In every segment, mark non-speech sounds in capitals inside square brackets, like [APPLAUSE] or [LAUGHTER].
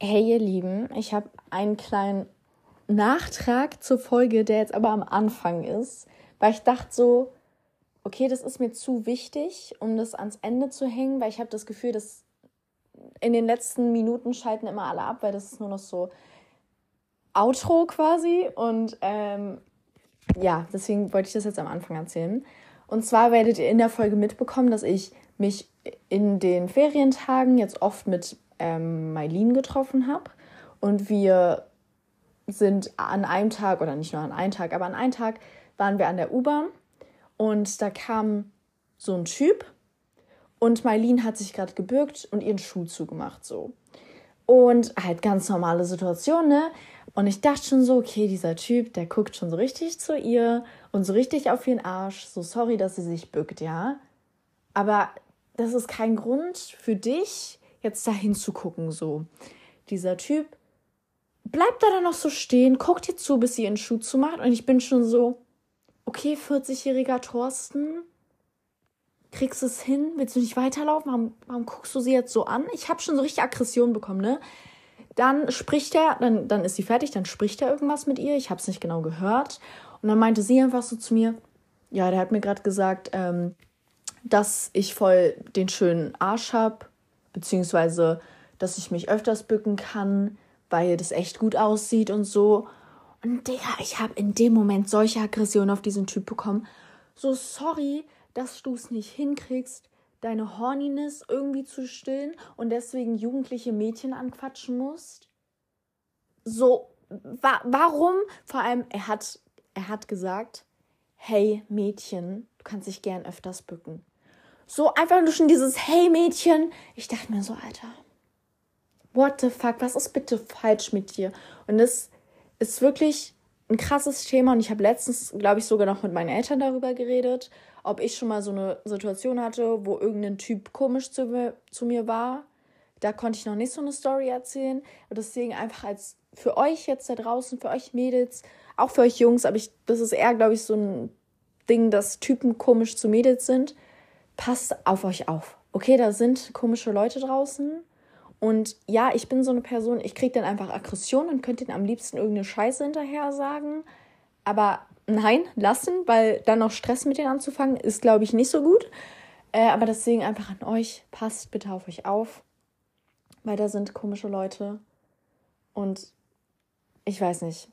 Hey ihr Lieben, ich habe einen kleinen Nachtrag zur Folge, der jetzt aber am Anfang ist, weil ich dachte so, okay, das ist mir zu wichtig, um das ans Ende zu hängen, weil ich habe das Gefühl, dass in den letzten Minuten schalten immer alle ab, weil das ist nur noch so Outro quasi und ähm, ja, deswegen wollte ich das jetzt am Anfang erzählen. Und zwar werdet ihr in der Folge mitbekommen, dass ich mich in den Ferientagen jetzt oft mit ähm, Mailin getroffen habe. Und wir sind an einem Tag, oder nicht nur an einem Tag, aber an einem Tag waren wir an der U-Bahn und da kam so ein Typ und Mailin hat sich gerade gebürgt und ihren Schuh zugemacht so. Und halt ganz normale Situation, ne? Und ich dachte schon so, okay, dieser Typ, der guckt schon so richtig zu ihr und so richtig auf ihren Arsch. So sorry, dass sie sich bückt, ja. Aber das ist kein Grund für dich, jetzt da hinzugucken, so. Dieser Typ bleibt da dann noch so stehen, guckt ihr zu, bis sie ihren Schuh zumacht. Und ich bin schon so, okay, 40-jähriger Thorsten, kriegst du es hin? Willst du nicht weiterlaufen? Warum, warum guckst du sie jetzt so an? Ich habe schon so richtig Aggression bekommen, ne? Dann spricht er, dann, dann ist sie fertig, dann spricht er irgendwas mit ihr. Ich habe es nicht genau gehört. Und dann meinte sie einfach so zu mir, ja, der hat mir gerade gesagt, ähm, dass ich voll den schönen Arsch habe beziehungsweise dass ich mich öfters bücken kann, weil das echt gut aussieht und so. Und Digga, ich habe in dem Moment solche Aggressionen auf diesen Typ bekommen. So sorry, dass du es nicht hinkriegst, deine Horniness irgendwie zu stillen und deswegen jugendliche Mädchen anquatschen musst. So, wa warum? Vor allem, er hat, er hat gesagt, hey Mädchen, du kannst dich gern öfters bücken. So einfach nur schon dieses Hey Mädchen. Ich dachte mir so, Alter, what the fuck, was ist bitte falsch mit dir? Und das ist wirklich ein krasses Thema und ich habe letztens, glaube ich, sogar noch mit meinen Eltern darüber geredet, ob ich schon mal so eine Situation hatte, wo irgendein Typ komisch zu mir, zu mir war. Da konnte ich noch nicht so eine Story erzählen. Und deswegen einfach als für euch jetzt da draußen, für euch Mädels, auch für euch Jungs, aber ich, das ist eher, glaube ich, so ein Ding, dass Typen komisch zu Mädels sind passt auf euch auf. Okay, da sind komische Leute draußen. Und ja, ich bin so eine Person, ich kriege dann einfach Aggression und könnte ihnen am liebsten irgendeine Scheiße hinterher sagen. Aber nein, lassen, weil dann noch Stress mit denen anzufangen, ist, glaube ich, nicht so gut. Äh, aber deswegen einfach an euch, passt bitte auf euch auf. Weil da sind komische Leute. Und ich weiß nicht,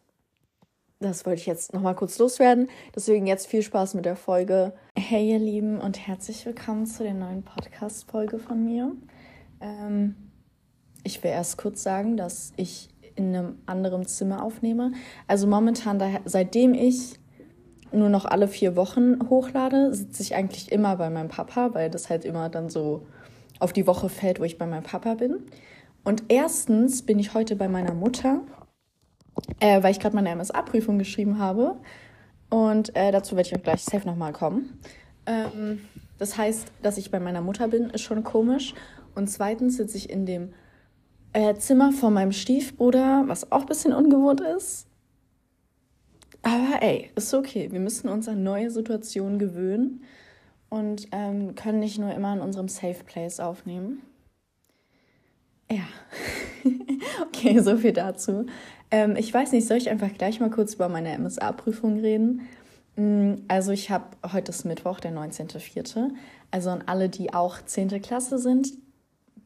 das wollte ich jetzt nochmal kurz loswerden. Deswegen jetzt viel Spaß mit der Folge. Hey ihr Lieben und herzlich willkommen zu der neuen Podcast-Folge von mir. Ähm, ich will erst kurz sagen, dass ich in einem anderen Zimmer aufnehme. Also momentan, daher, seitdem ich nur noch alle vier Wochen hochlade, sitze ich eigentlich immer bei meinem Papa, weil das halt immer dann so auf die Woche fällt, wo ich bei meinem Papa bin. Und erstens bin ich heute bei meiner Mutter äh, weil ich gerade meine MSA-Prüfung geschrieben habe. Und äh, dazu werde ich auch gleich safe nochmal kommen. Ähm, das heißt, dass ich bei meiner Mutter bin, ist schon komisch. Und zweitens sitze ich in dem äh, Zimmer von meinem Stiefbruder, was auch ein bisschen ungewohnt ist. Aber ey, ist okay. Wir müssen uns an neue Situationen gewöhnen und ähm, können nicht nur immer in unserem Safe Place aufnehmen. Ja, [LAUGHS] okay, so viel dazu. Ähm, ich weiß nicht, soll ich einfach gleich mal kurz über meine MSA-Prüfung reden? Mm, also ich habe heute ist Mittwoch, der 19.04. Also an alle, die auch 10. Klasse sind,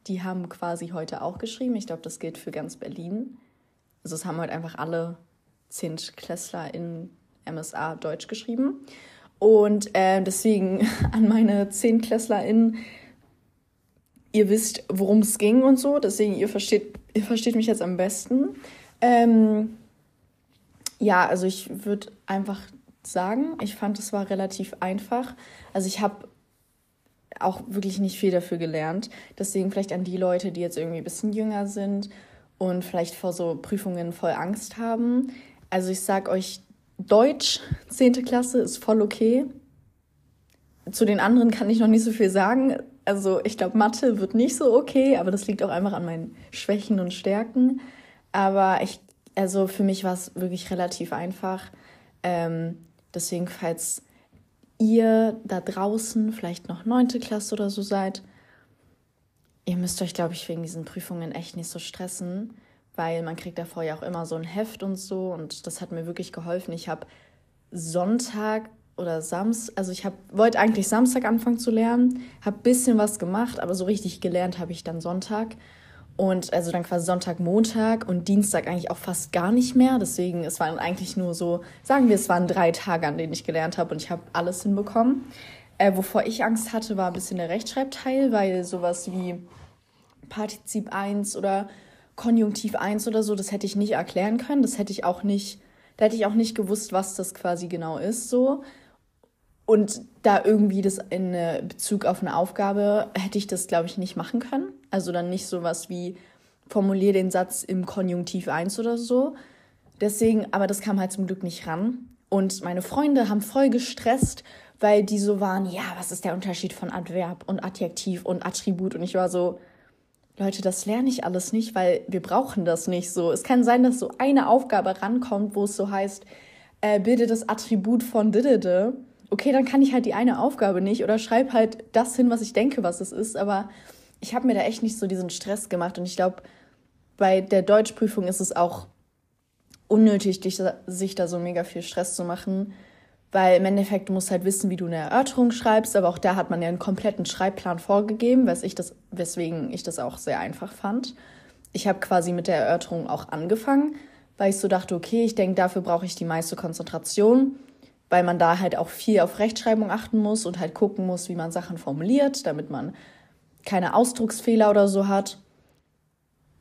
die haben quasi heute auch geschrieben. Ich glaube, das gilt für ganz Berlin. Also es haben heute einfach alle 10. Klässler in MSA Deutsch geschrieben. Und äh, deswegen [LAUGHS] an meine 10. KlässlerInnen, ihr wisst, worum es ging und so. Deswegen, ihr versteht, ihr versteht mich jetzt am besten. Ähm, ja, also ich würde einfach sagen, ich fand, es war relativ einfach. Also ich habe auch wirklich nicht viel dafür gelernt. Deswegen vielleicht an die Leute, die jetzt irgendwie ein bisschen jünger sind und vielleicht vor so Prüfungen voll Angst haben. Also ich sag euch, Deutsch, 10. Klasse, ist voll okay. Zu den anderen kann ich noch nicht so viel sagen. Also ich glaube, Mathe wird nicht so okay, aber das liegt auch einfach an meinen Schwächen und Stärken. Aber ich, also für mich war es wirklich relativ einfach. Ähm, deswegen, falls ihr da draußen vielleicht noch neunte Klasse oder so seid, ihr müsst euch, glaube ich, wegen diesen Prüfungen echt nicht so stressen. weil man kriegt davor ja auch immer so ein Heft und so und das hat mir wirklich geholfen. Ich habe Sonntag oder Samstag, also ich wollte eigentlich Samstag anfangen zu lernen, habe bisschen was gemacht, aber so richtig gelernt habe ich dann Sonntag. Und also dann quasi Sonntag, Montag und Dienstag eigentlich auch fast gar nicht mehr. Deswegen, es waren eigentlich nur so, sagen wir, es waren drei Tage, an denen ich gelernt habe und ich habe alles hinbekommen. Äh, wovor ich Angst hatte, war ein bisschen der Rechtschreibteil, weil sowas wie Partizip 1 oder Konjunktiv 1 oder so, das hätte ich nicht erklären können. Das hätte ich auch nicht, da hätte ich auch nicht gewusst, was das quasi genau ist, so. Und da irgendwie das in Bezug auf eine Aufgabe hätte ich das, glaube ich, nicht machen können. Also dann nicht sowas wie formulier den Satz im Konjunktiv 1 oder so. Deswegen, aber das kam halt zum Glück nicht ran. Und meine Freunde haben voll gestresst, weil die so waren, ja, was ist der Unterschied von Adverb und Adjektiv und Attribut? Und ich war so, Leute, das lerne ich alles nicht, weil wir brauchen das nicht so. Es kann sein, dass so eine Aufgabe rankommt, wo es so heißt, äh, bilde das Attribut von didede okay, dann kann ich halt die eine Aufgabe nicht oder schreibe halt das hin, was ich denke, was es ist. Aber ich habe mir da echt nicht so diesen Stress gemacht. Und ich glaube, bei der Deutschprüfung ist es auch unnötig, sich da so mega viel Stress zu machen. Weil im Endeffekt, du musst halt wissen, wie du eine Erörterung schreibst, aber auch da hat man ja einen kompletten Schreibplan vorgegeben, ich das, weswegen ich das auch sehr einfach fand. Ich habe quasi mit der Erörterung auch angefangen, weil ich so dachte, okay, ich denke, dafür brauche ich die meiste Konzentration weil man da halt auch viel auf Rechtschreibung achten muss und halt gucken muss, wie man Sachen formuliert, damit man keine Ausdrucksfehler oder so hat.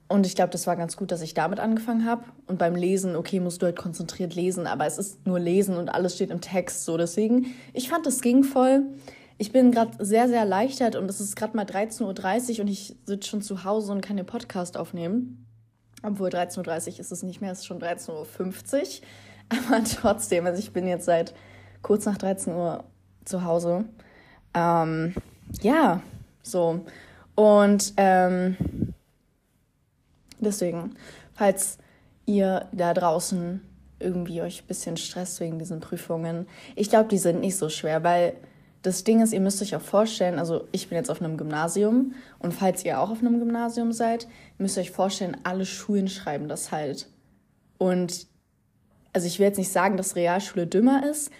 Und ich glaube, das war ganz gut, dass ich damit angefangen habe. Und beim Lesen, okay, musst du halt konzentriert lesen, aber es ist nur Lesen und alles steht im Text. So, deswegen, ich fand, das ging voll. Ich bin gerade sehr, sehr erleichtert und es ist gerade mal 13.30 Uhr und ich sitze schon zu Hause und kann den Podcast aufnehmen. Obwohl 13.30 Uhr ist es nicht mehr, es ist schon 13.50 Uhr. Aber [LAUGHS] trotzdem, also ich bin jetzt seit kurz nach 13 Uhr zu Hause. Ähm, ja, so. Und ähm, deswegen, falls ihr da draußen irgendwie euch ein bisschen stresst wegen diesen Prüfungen, ich glaube, die sind nicht so schwer, weil das Ding ist, ihr müsst euch auch vorstellen, also ich bin jetzt auf einem Gymnasium und falls ihr auch auf einem Gymnasium seid, müsst ihr euch vorstellen, alle Schulen schreiben das halt. Und also ich will jetzt nicht sagen, dass Realschule dümmer ist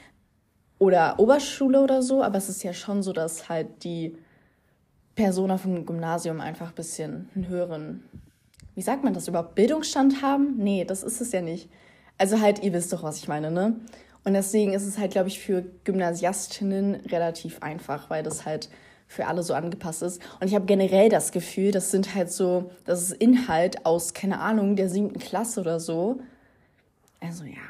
oder Oberschule oder so, aber es ist ja schon so, dass halt die Personen auf dem Gymnasium einfach ein bisschen einen höheren, wie sagt man das überhaupt, Bildungsstand haben? Nee, das ist es ja nicht. Also halt, ihr wisst doch, was ich meine, ne? Und deswegen ist es halt, glaube ich, für Gymnasiastinnen relativ einfach, weil das halt für alle so angepasst ist. Und ich habe generell das Gefühl, das sind halt so, das ist Inhalt aus, keine Ahnung, der siebten Klasse oder so. Also ja,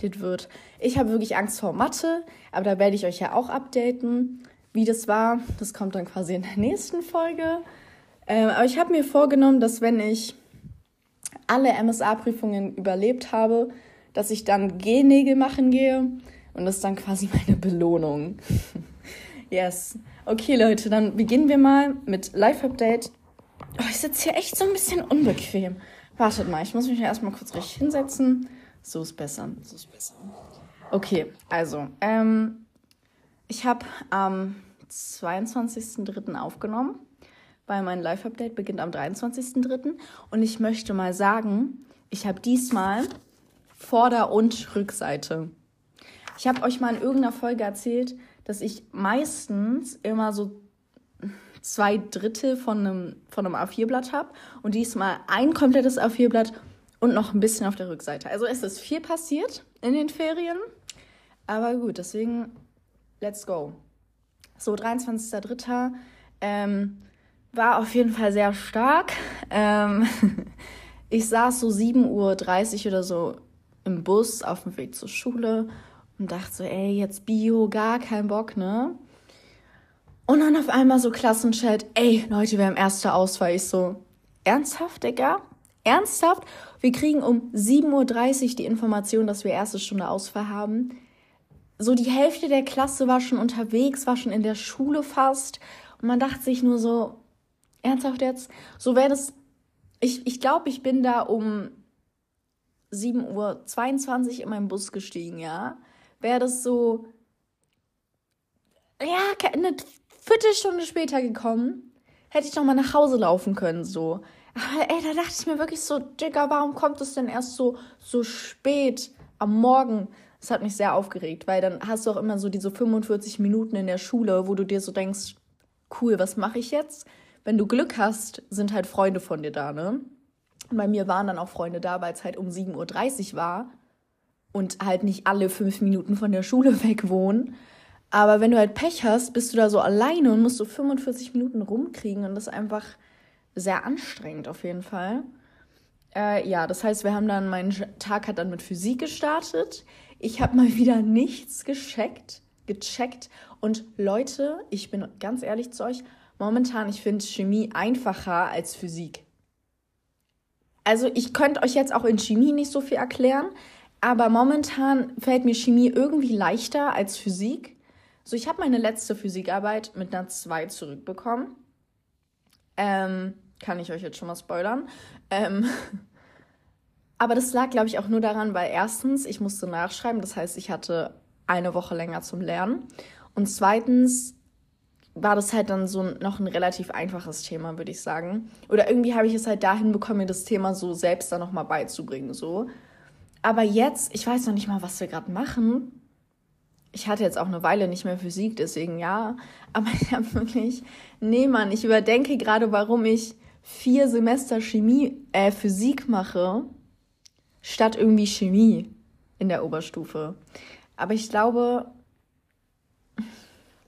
das wird. Ich habe wirklich Angst vor Mathe, aber da werde ich euch ja auch updaten, wie das war. Das kommt dann quasi in der nächsten Folge. Ähm, aber ich habe mir vorgenommen, dass wenn ich alle MSA-Prüfungen überlebt habe, dass ich dann G-Nägel machen gehe. Und das ist dann quasi [LAUGHS] meine Belohnung. [LAUGHS] yes. Okay, Leute, dann beginnen wir mal mit Live-Update. Oh, ich sitze hier echt so ein bisschen unbequem. Wartet mal, ich muss mich erstmal kurz richtig hinsetzen. So ist besser. So ist besser. Okay, also, ähm, ich habe am 22.03. aufgenommen, weil mein Live-Update beginnt am 23.03. Und ich möchte mal sagen, ich habe diesmal Vorder- und Rückseite. Ich habe euch mal in irgendeiner Folge erzählt, dass ich meistens immer so zwei Drittel von einem, von einem A4-Blatt habe und diesmal ein komplettes A4-Blatt und noch ein bisschen auf der Rückseite. Also es ist viel passiert in den Ferien. Aber gut, deswegen, let's go. So, 23.03. Ähm, war auf jeden Fall sehr stark. Ähm, [LAUGHS] ich saß so 7.30 Uhr oder so im Bus auf dem Weg zur Schule und dachte so, ey, jetzt Bio, gar kein Bock, ne? Und dann auf einmal so Klassenchat, ey, Leute, wir haben erste Auswahl. Ich so, ernsthaft, Digga? Ernsthaft? Wir kriegen um 7.30 Uhr die Information, dass wir erste Stunde Ausfall haben. So die Hälfte der Klasse war schon unterwegs, war schon in der Schule fast. Und man dachte sich nur so, ernsthaft jetzt? So wäre das. Ich, ich glaube, ich bin da um 7.22 Uhr in meinen Bus gestiegen, ja. Wäre das so. Ja, eine Viertelstunde später gekommen, hätte ich noch mal nach Hause laufen können, so. Aber ey, da dachte ich mir wirklich so, Digga, warum kommt es denn erst so, so spät am Morgen? Das hat mich sehr aufgeregt, weil dann hast du auch immer so diese 45 Minuten in der Schule, wo du dir so denkst, cool, was mache ich jetzt? Wenn du Glück hast, sind halt Freunde von dir da, ne? Und bei mir waren dann auch Freunde da, weil es halt um 7.30 Uhr war und halt nicht alle fünf Minuten von der Schule [LAUGHS] weg wohnen. Aber wenn du halt Pech hast, bist du da so alleine und musst so 45 Minuten rumkriegen und das ist einfach sehr anstrengend auf jeden Fall. Äh, ja, das heißt, wir haben dann, mein Tag hat dann mit Physik gestartet. Ich habe mal [LAUGHS] wieder nichts gecheckt, gecheckt. Und Leute, ich bin ganz ehrlich zu euch, momentan, ich finde Chemie einfacher als Physik. Also ich könnte euch jetzt auch in Chemie nicht so viel erklären, aber momentan fällt mir Chemie irgendwie leichter als Physik. So, ich habe meine letzte Physikarbeit mit einer 2 zurückbekommen. Ähm, kann ich euch jetzt schon mal spoilern. Ähm, [LAUGHS] aber das lag, glaube ich, auch nur daran, weil erstens, ich musste nachschreiben, das heißt, ich hatte eine Woche länger zum Lernen. Und zweitens war das halt dann so noch ein relativ einfaches Thema, würde ich sagen. Oder irgendwie habe ich es halt dahin bekommen, mir das Thema so selbst dann nochmal beizubringen. So. Aber jetzt, ich weiß noch nicht mal, was wir gerade machen. Ich hatte jetzt auch eine Weile nicht mehr Physik, deswegen ja. Aber ich habe wirklich, nee, Mann, ich überdenke gerade, warum ich vier Semester Chemie, äh, Physik mache, statt irgendwie Chemie in der Oberstufe. Aber ich glaube,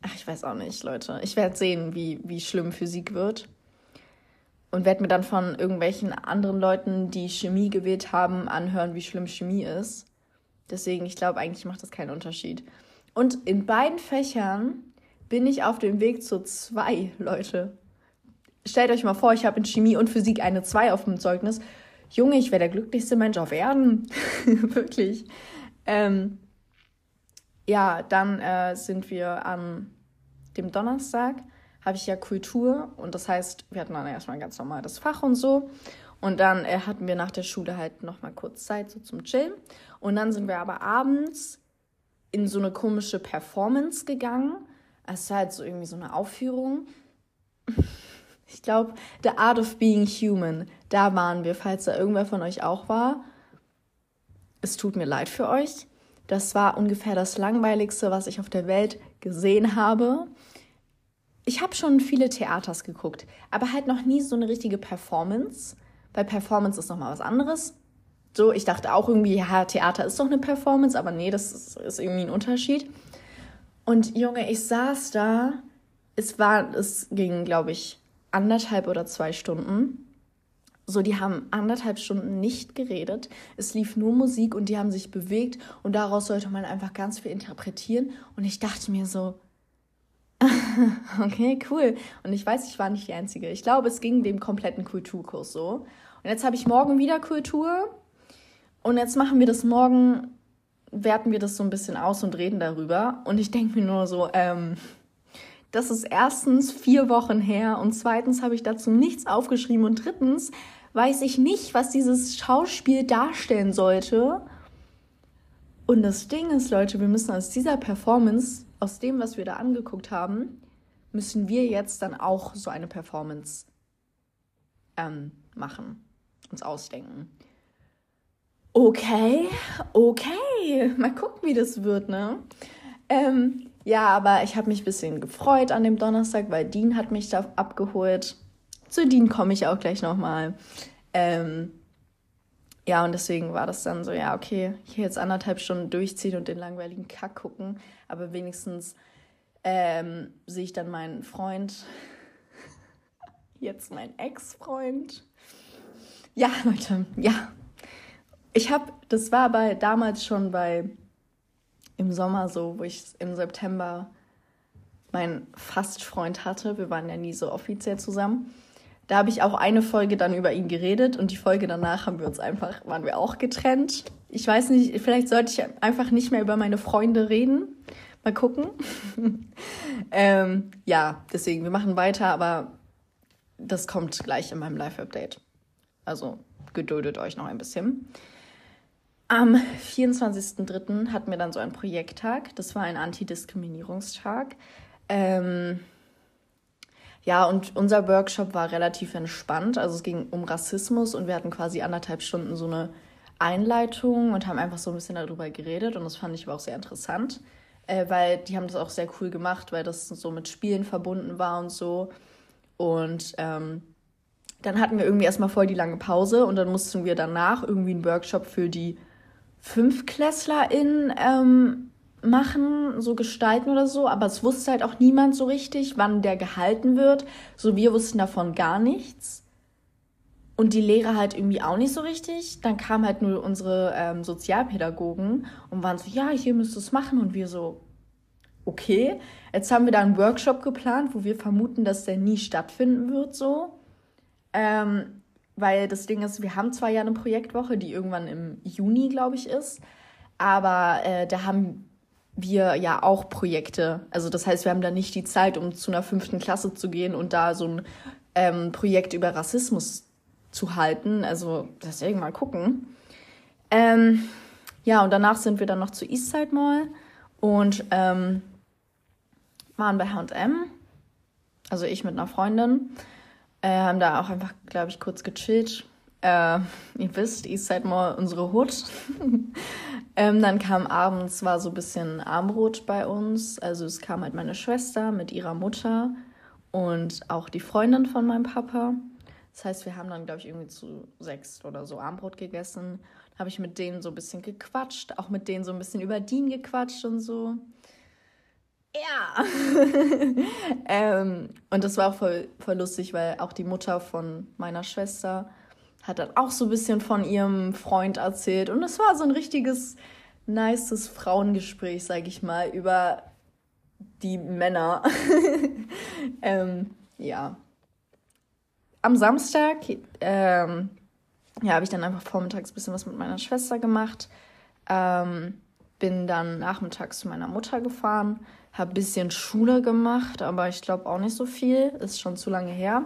ach, ich weiß auch nicht, Leute. Ich werde sehen, wie, wie schlimm Physik wird. Und werde mir dann von irgendwelchen anderen Leuten, die Chemie gewählt haben, anhören, wie schlimm Chemie ist. Deswegen, ich glaube, eigentlich macht das keinen Unterschied. Und in beiden Fächern bin ich auf dem Weg zu zwei, Leute stellt euch mal vor, ich habe in Chemie und Physik eine 2 auf dem Zeugnis. Junge, ich wäre der glücklichste Mensch auf Erden. [LAUGHS] Wirklich. Ähm, ja, dann äh, sind wir an dem Donnerstag, habe ich ja Kultur und das heißt, wir hatten dann erstmal ganz normal das Fach und so. Und dann äh, hatten wir nach der Schule halt nochmal kurz Zeit so zum Chillen. Und dann sind wir aber abends in so eine komische Performance gegangen. Es war halt so irgendwie so eine Aufführung. [LAUGHS] Ich glaube, The Art of Being Human, da waren wir, falls da irgendwer von euch auch war. Es tut mir leid für euch. Das war ungefähr das langweiligste, was ich auf der Welt gesehen habe. Ich habe schon viele Theaters geguckt, aber halt noch nie so eine richtige Performance. Weil Performance ist nochmal was anderes. So, ich dachte auch irgendwie, ja, Theater ist doch eine Performance, aber nee, das ist, ist irgendwie ein Unterschied. Und Junge, ich saß da. Es war, es ging, glaube ich, anderthalb oder zwei Stunden. So, die haben anderthalb Stunden nicht geredet. Es lief nur Musik und die haben sich bewegt und daraus sollte man einfach ganz viel interpretieren. Und ich dachte mir so, [LAUGHS] okay, cool. Und ich weiß, ich war nicht die Einzige. Ich glaube, es ging dem kompletten Kulturkurs so. Und jetzt habe ich morgen wieder Kultur. Und jetzt machen wir das morgen, werten wir das so ein bisschen aus und reden darüber. Und ich denke mir nur so, ähm, das ist erstens vier Wochen her und zweitens habe ich dazu nichts aufgeschrieben und drittens weiß ich nicht, was dieses Schauspiel darstellen sollte. Und das Ding ist, Leute, wir müssen aus dieser Performance, aus dem, was wir da angeguckt haben, müssen wir jetzt dann auch so eine Performance ähm, machen, uns ausdenken. Okay, okay, mal gucken, wie das wird, ne? Ähm, ja, aber ich habe mich ein bisschen gefreut an dem Donnerstag, weil Dean hat mich da abgeholt. Zu Dean komme ich auch gleich nochmal. Ähm, ja, und deswegen war das dann so, ja, okay, hier jetzt anderthalb Stunden durchziehen und den langweiligen Kack gucken, aber wenigstens ähm, sehe ich dann meinen Freund, [LAUGHS] jetzt mein Ex-Freund. Ja, Leute, ja. Ich habe, das war bei damals schon bei im Sommer so, wo ich im September meinen Fastfreund hatte. Wir waren ja nie so offiziell zusammen. Da habe ich auch eine Folge dann über ihn geredet und die Folge danach haben wir uns einfach, waren wir auch getrennt. Ich weiß nicht, vielleicht sollte ich einfach nicht mehr über meine Freunde reden. Mal gucken. [LAUGHS] ähm, ja, deswegen, wir machen weiter, aber das kommt gleich in meinem Live-Update. Also geduldet euch noch ein bisschen. Am 24.03. hatten wir dann so einen Projekttag. Das war ein Antidiskriminierungstag. Ähm, Ja, und unser Workshop war relativ entspannt. Also es ging um Rassismus und wir hatten quasi anderthalb Stunden so eine Einleitung und haben einfach so ein bisschen darüber geredet. Und das fand ich aber auch sehr interessant, äh, weil die haben das auch sehr cool gemacht, weil das so mit Spielen verbunden war und so. Und ähm, dann hatten wir irgendwie erstmal voll die lange Pause und dann mussten wir danach irgendwie einen Workshop für die FünfklässlerInnen ähm, machen, so gestalten oder so, aber es wusste halt auch niemand so richtig, wann der gehalten wird. So, wir wussten davon gar nichts. Und die Lehrer halt irgendwie auch nicht so richtig. Dann kamen halt nur unsere ähm, Sozialpädagogen und waren so, ja, hier müsst ihr es machen. Und wir so, okay. Jetzt haben wir da einen Workshop geplant, wo wir vermuten, dass der nie stattfinden wird, so. Ähm, weil das Ding ist, wir haben zwar ja eine Projektwoche, die irgendwann im Juni, glaube ich, ist, aber äh, da haben wir ja auch Projekte. Also das heißt, wir haben da nicht die Zeit, um zu einer fünften Klasse zu gehen und da so ein ähm, Projekt über Rassismus zu halten. Also deswegen mal gucken. Ähm, ja, und danach sind wir dann noch zu Eastside Mall und ähm, waren bei H&M. Also ich mit einer Freundin. Äh, haben da auch einfach, glaube ich, kurz gechillt. Äh, ihr wisst, Eastside Mall, unsere Hut. [LAUGHS] Ähm, dann kam abends, war so ein bisschen Armbrot bei uns. Also es kam halt meine Schwester mit ihrer Mutter und auch die Freundin von meinem Papa. Das heißt, wir haben dann, glaube ich, irgendwie zu sechs oder so Armbrot gegessen. Habe ich mit denen so ein bisschen gequatscht, auch mit denen so ein bisschen über Dean gequatscht und so. Ja. [LAUGHS] ähm, und das war auch voll, voll lustig, weil auch die Mutter von meiner Schwester hat dann auch so ein bisschen von ihrem Freund erzählt. Und es war so ein richtiges, nices Frauengespräch, sag ich mal, über die Männer. [LAUGHS] ähm, ja. Am Samstag ähm, ja, habe ich dann einfach vormittags ein bisschen was mit meiner Schwester gemacht. Ähm, bin dann nachmittags zu meiner Mutter gefahren, habe ein bisschen Schule gemacht, aber ich glaube auch nicht so viel, ist schon zu lange her.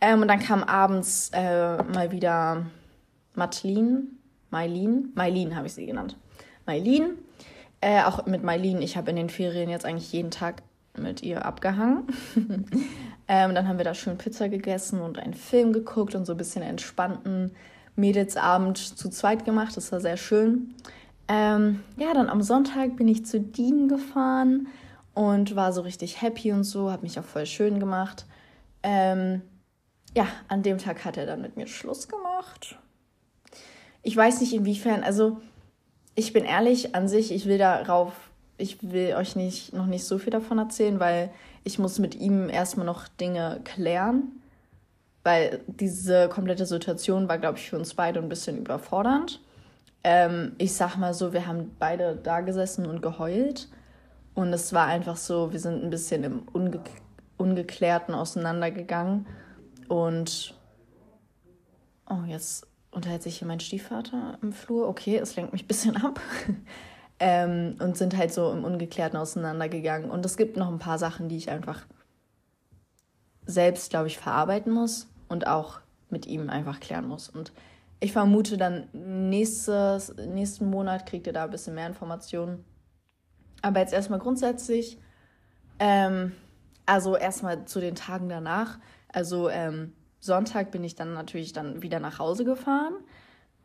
Ähm, und dann kam abends äh, mal wieder Madeline, Mailin, Mailin habe ich sie genannt. Mailin, äh, auch mit Mailin, ich habe in den Ferien jetzt eigentlich jeden Tag mit ihr abgehangen. [LAUGHS] ähm, dann haben wir da schön Pizza gegessen und einen Film geguckt und so ein bisschen entspannten Mädelsabend zu zweit gemacht. Das war sehr schön. Ähm, ja, dann am Sonntag bin ich zu Dean gefahren und war so richtig happy und so, habe mich auch voll schön gemacht. Ähm, ja, an dem Tag hat er dann mit mir Schluss gemacht. Ich weiß nicht inwiefern, also ich bin ehrlich an sich, ich will darauf, ich will euch nicht noch nicht so viel davon erzählen, weil ich muss mit ihm erstmal noch Dinge klären, weil diese komplette Situation war, glaube ich, für uns beide ein bisschen überfordernd. Ähm, ich sag mal so, wir haben beide da gesessen und geheult und es war einfach so, wir sind ein bisschen im Unge Ungeklärten auseinandergegangen und oh, jetzt unterhält sich hier mein Stiefvater im Flur. Okay, es lenkt mich ein bisschen ab. [LAUGHS] ähm, und sind halt so im Ungeklärten auseinandergegangen. Und es gibt noch ein paar Sachen, die ich einfach selbst, glaube ich, verarbeiten muss und auch mit ihm einfach klären muss. Und ich vermute dann nächstes, nächsten Monat kriegt ihr da ein bisschen mehr Informationen. Aber jetzt erstmal grundsätzlich, ähm, also erstmal zu den Tagen danach. Also ähm, Sonntag bin ich dann natürlich dann wieder nach Hause gefahren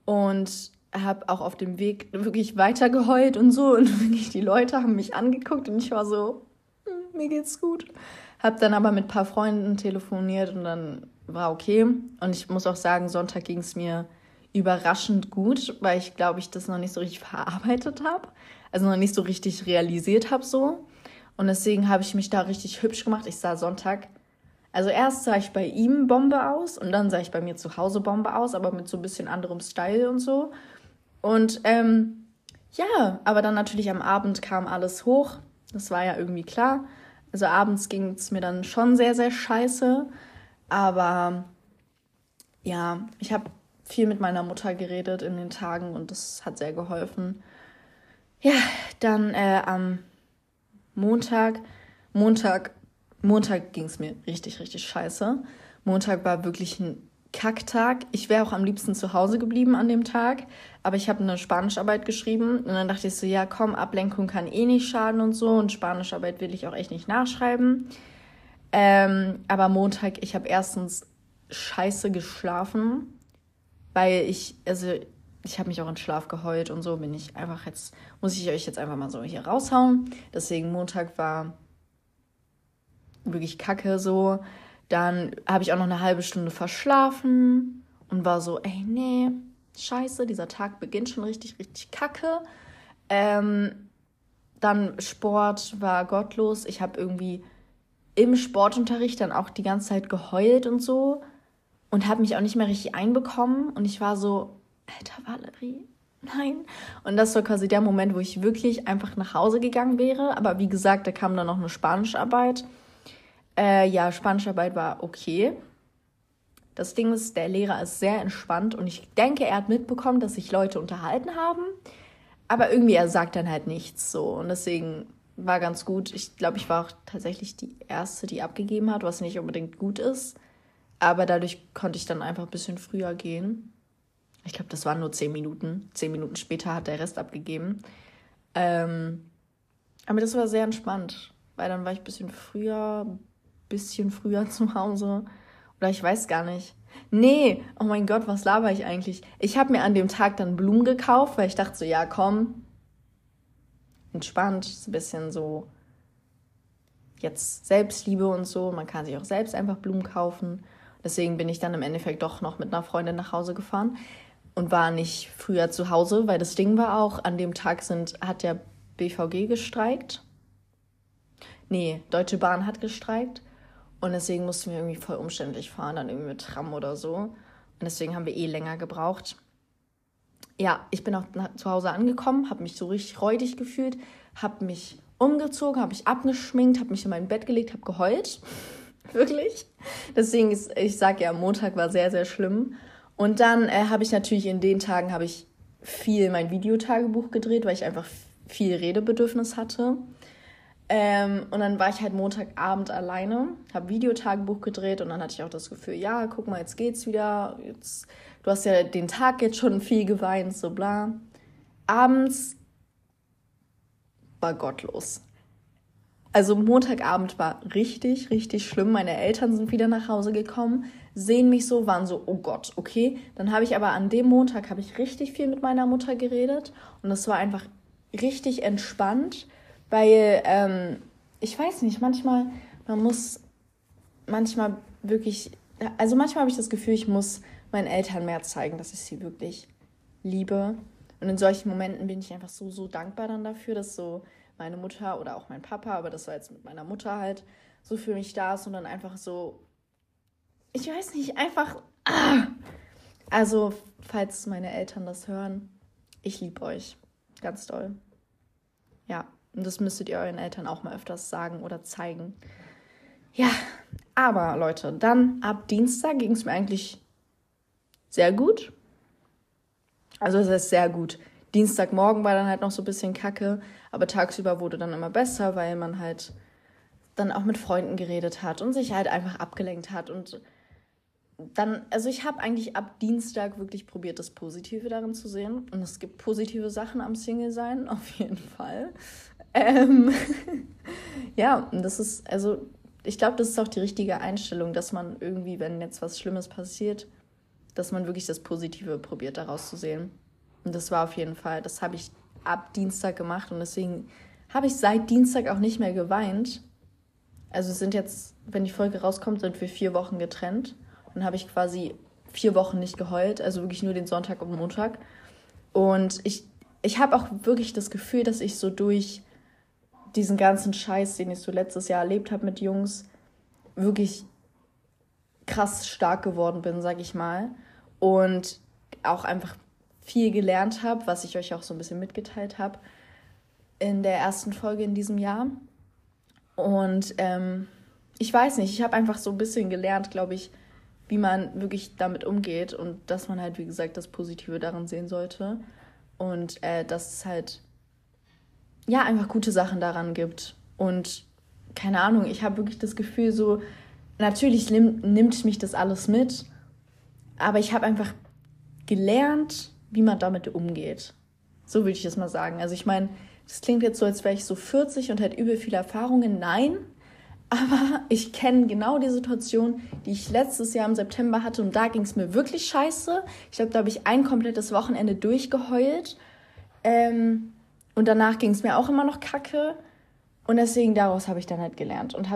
und habe auch auf dem Weg wirklich weiter geheult und so und [LAUGHS] wirklich die Leute haben mich angeguckt und ich war so, hm, mir geht's gut. Hab dann aber mit ein paar Freunden telefoniert und dann war okay. Und ich muss auch sagen, Sonntag ging es mir überraschend gut, weil ich glaube, ich das noch nicht so richtig verarbeitet habe. Also noch nicht so richtig realisiert habe so. Und deswegen habe ich mich da richtig hübsch gemacht. Ich sah Sonntag also erst sah ich bei ihm Bombe aus und dann sah ich bei mir zu Hause Bombe aus, aber mit so ein bisschen anderem Style und so. Und ähm, ja, aber dann natürlich am Abend kam alles hoch. Das war ja irgendwie klar. Also abends ging es mir dann schon sehr, sehr scheiße. Aber ja, ich habe viel mit meiner Mutter geredet in den Tagen und das hat sehr geholfen. Ja, dann äh, am Montag, Montag Montag ging es mir richtig, richtig scheiße. Montag war wirklich ein Kacktag. Ich wäre auch am liebsten zu Hause geblieben an dem Tag, aber ich habe eine Spanischarbeit geschrieben und dann dachte ich so, ja komm, Ablenkung kann eh nicht schaden und so und Spanischarbeit will ich auch echt nicht nachschreiben. Ähm, aber Montag, ich habe erstens scheiße geschlafen, weil ich, also ich habe mich auch in Schlaf geheult und so bin ich einfach jetzt, muss ich euch jetzt einfach mal so hier raushauen. Deswegen Montag war wirklich kacke so. Dann habe ich auch noch eine halbe Stunde verschlafen und war so, ey, nee, scheiße, dieser Tag beginnt schon richtig, richtig kacke. Ähm, dann Sport war gottlos. Ich habe irgendwie im Sportunterricht dann auch die ganze Zeit geheult und so und habe mich auch nicht mehr richtig einbekommen. Und ich war so, alter Valerie, nein. Und das war quasi der Moment, wo ich wirklich einfach nach Hause gegangen wäre. Aber wie gesagt, da kam dann noch eine Spanischarbeit. Äh, ja, Spanischarbeit war okay. Das Ding ist, der Lehrer ist sehr entspannt und ich denke, er hat mitbekommen, dass sich Leute unterhalten haben. Aber irgendwie, er sagt dann halt nichts so. Und deswegen war ganz gut. Ich glaube, ich war auch tatsächlich die Erste, die abgegeben hat, was nicht unbedingt gut ist. Aber dadurch konnte ich dann einfach ein bisschen früher gehen. Ich glaube, das waren nur zehn Minuten. Zehn Minuten später hat der Rest abgegeben. Ähm, aber das war sehr entspannt, weil dann war ich ein bisschen früher, bisschen früher [LAUGHS] zu Hause. Oder ich weiß gar nicht. Nee, oh mein Gott, was laber ich eigentlich? Ich habe mir an dem Tag dann Blumen gekauft, weil ich dachte so, ja, komm, entspannt, so ein bisschen so jetzt Selbstliebe und so. Man kann sich auch selbst einfach Blumen kaufen. Deswegen bin ich dann im Endeffekt doch noch mit einer Freundin nach Hause gefahren und war nicht früher zu Hause, weil das Ding war auch, an dem Tag sind, hat der BVG gestreikt. Nee, Deutsche Bahn hat gestreikt. Und deswegen mussten wir irgendwie voll umständlich fahren, dann irgendwie mit Tram oder so. Und deswegen haben wir eh länger gebraucht. Ja, ich bin auch zu Hause angekommen, habe mich so richtig räudig gefühlt, habe mich umgezogen, habe mich abgeschminkt, habe mich in mein Bett gelegt, habe geheult. [LAUGHS] Wirklich. Deswegen ist, ich sage ja, Montag war sehr, sehr schlimm. Und dann äh, habe ich natürlich in den Tagen habe ich viel mein Videotagebuch gedreht, weil ich einfach viel Redebedürfnis hatte. Ähm, und dann war ich halt Montagabend alleine, habe Videotagebuch gedreht und dann hatte ich auch das Gefühl, ja, guck mal, jetzt geht's wieder. Jetzt, du hast ja den Tag jetzt schon viel geweint, so bla. Abends war gottlos. Also Montagabend war richtig, richtig schlimm. Meine Eltern sind wieder nach Hause gekommen, sehen mich so, waren so, oh Gott, okay. Dann habe ich aber an dem Montag habe ich richtig viel mit meiner Mutter geredet und es war einfach richtig entspannt, weil ähm, ich weiß nicht, manchmal man muss manchmal wirklich, also manchmal habe ich das Gefühl, ich muss meinen Eltern mehr zeigen, dass ich sie wirklich liebe. Und in solchen Momenten bin ich einfach so, so dankbar dann dafür, dass so meine Mutter oder auch mein Papa, aber das war jetzt mit meiner Mutter halt, so für mich da ist und dann einfach so, ich weiß nicht, einfach, ah. also falls meine Eltern das hören, ich liebe euch ganz doll. Ja, und das müsstet ihr euren Eltern auch mal öfters sagen oder zeigen. Ja, aber Leute, dann ab Dienstag ging es mir eigentlich sehr gut. Also es ist sehr gut. Dienstagmorgen war dann halt noch so ein bisschen kacke, aber tagsüber wurde dann immer besser, weil man halt dann auch mit Freunden geredet hat und sich halt einfach abgelenkt hat. Und dann, also ich habe eigentlich ab Dienstag wirklich probiert, das Positive darin zu sehen. Und es gibt positive Sachen am Single-Sein, [LAUGHS] auf jeden Fall. Ähm [LAUGHS] ja, und das ist, also ich glaube, das ist auch die richtige Einstellung, dass man irgendwie, wenn jetzt was Schlimmes passiert, dass man wirklich das Positive probiert, daraus zu sehen. Und das war auf jeden Fall, das habe ich ab Dienstag gemacht und deswegen habe ich seit Dienstag auch nicht mehr geweint. Also sind jetzt, wenn die Folge rauskommt, sind wir vier Wochen getrennt. Dann habe ich quasi vier Wochen nicht geheult, also wirklich nur den Sonntag und Montag. Und ich, ich habe auch wirklich das Gefühl, dass ich so durch diesen ganzen Scheiß, den ich so letztes Jahr erlebt habe mit Jungs, wirklich krass stark geworden bin, sag ich mal. Und auch einfach viel gelernt habe, was ich euch auch so ein bisschen mitgeteilt habe in der ersten Folge in diesem Jahr. Und ähm, ich weiß nicht, ich habe einfach so ein bisschen gelernt, glaube ich, wie man wirklich damit umgeht und dass man halt, wie gesagt, das Positive darin sehen sollte. Und äh, dass es halt, ja, einfach gute Sachen daran gibt. Und keine Ahnung, ich habe wirklich das Gefühl, so, natürlich nimmt mich das alles mit, aber ich habe einfach gelernt, wie man damit umgeht. So würde ich das mal sagen. Also ich meine, das klingt jetzt so, als wäre ich so 40 und hätte übel viele Erfahrungen. Nein, Aber ich kenne genau die Situation, die ich letztes Jahr im September hatte und da ging es mir wirklich scheiße. Ich glaube, da habe ich ein komplettes Wochenende durchgeheult. Ähm, und danach ging es mir auch immer noch kacke. Und deswegen daraus habe ich dann halt gelernt und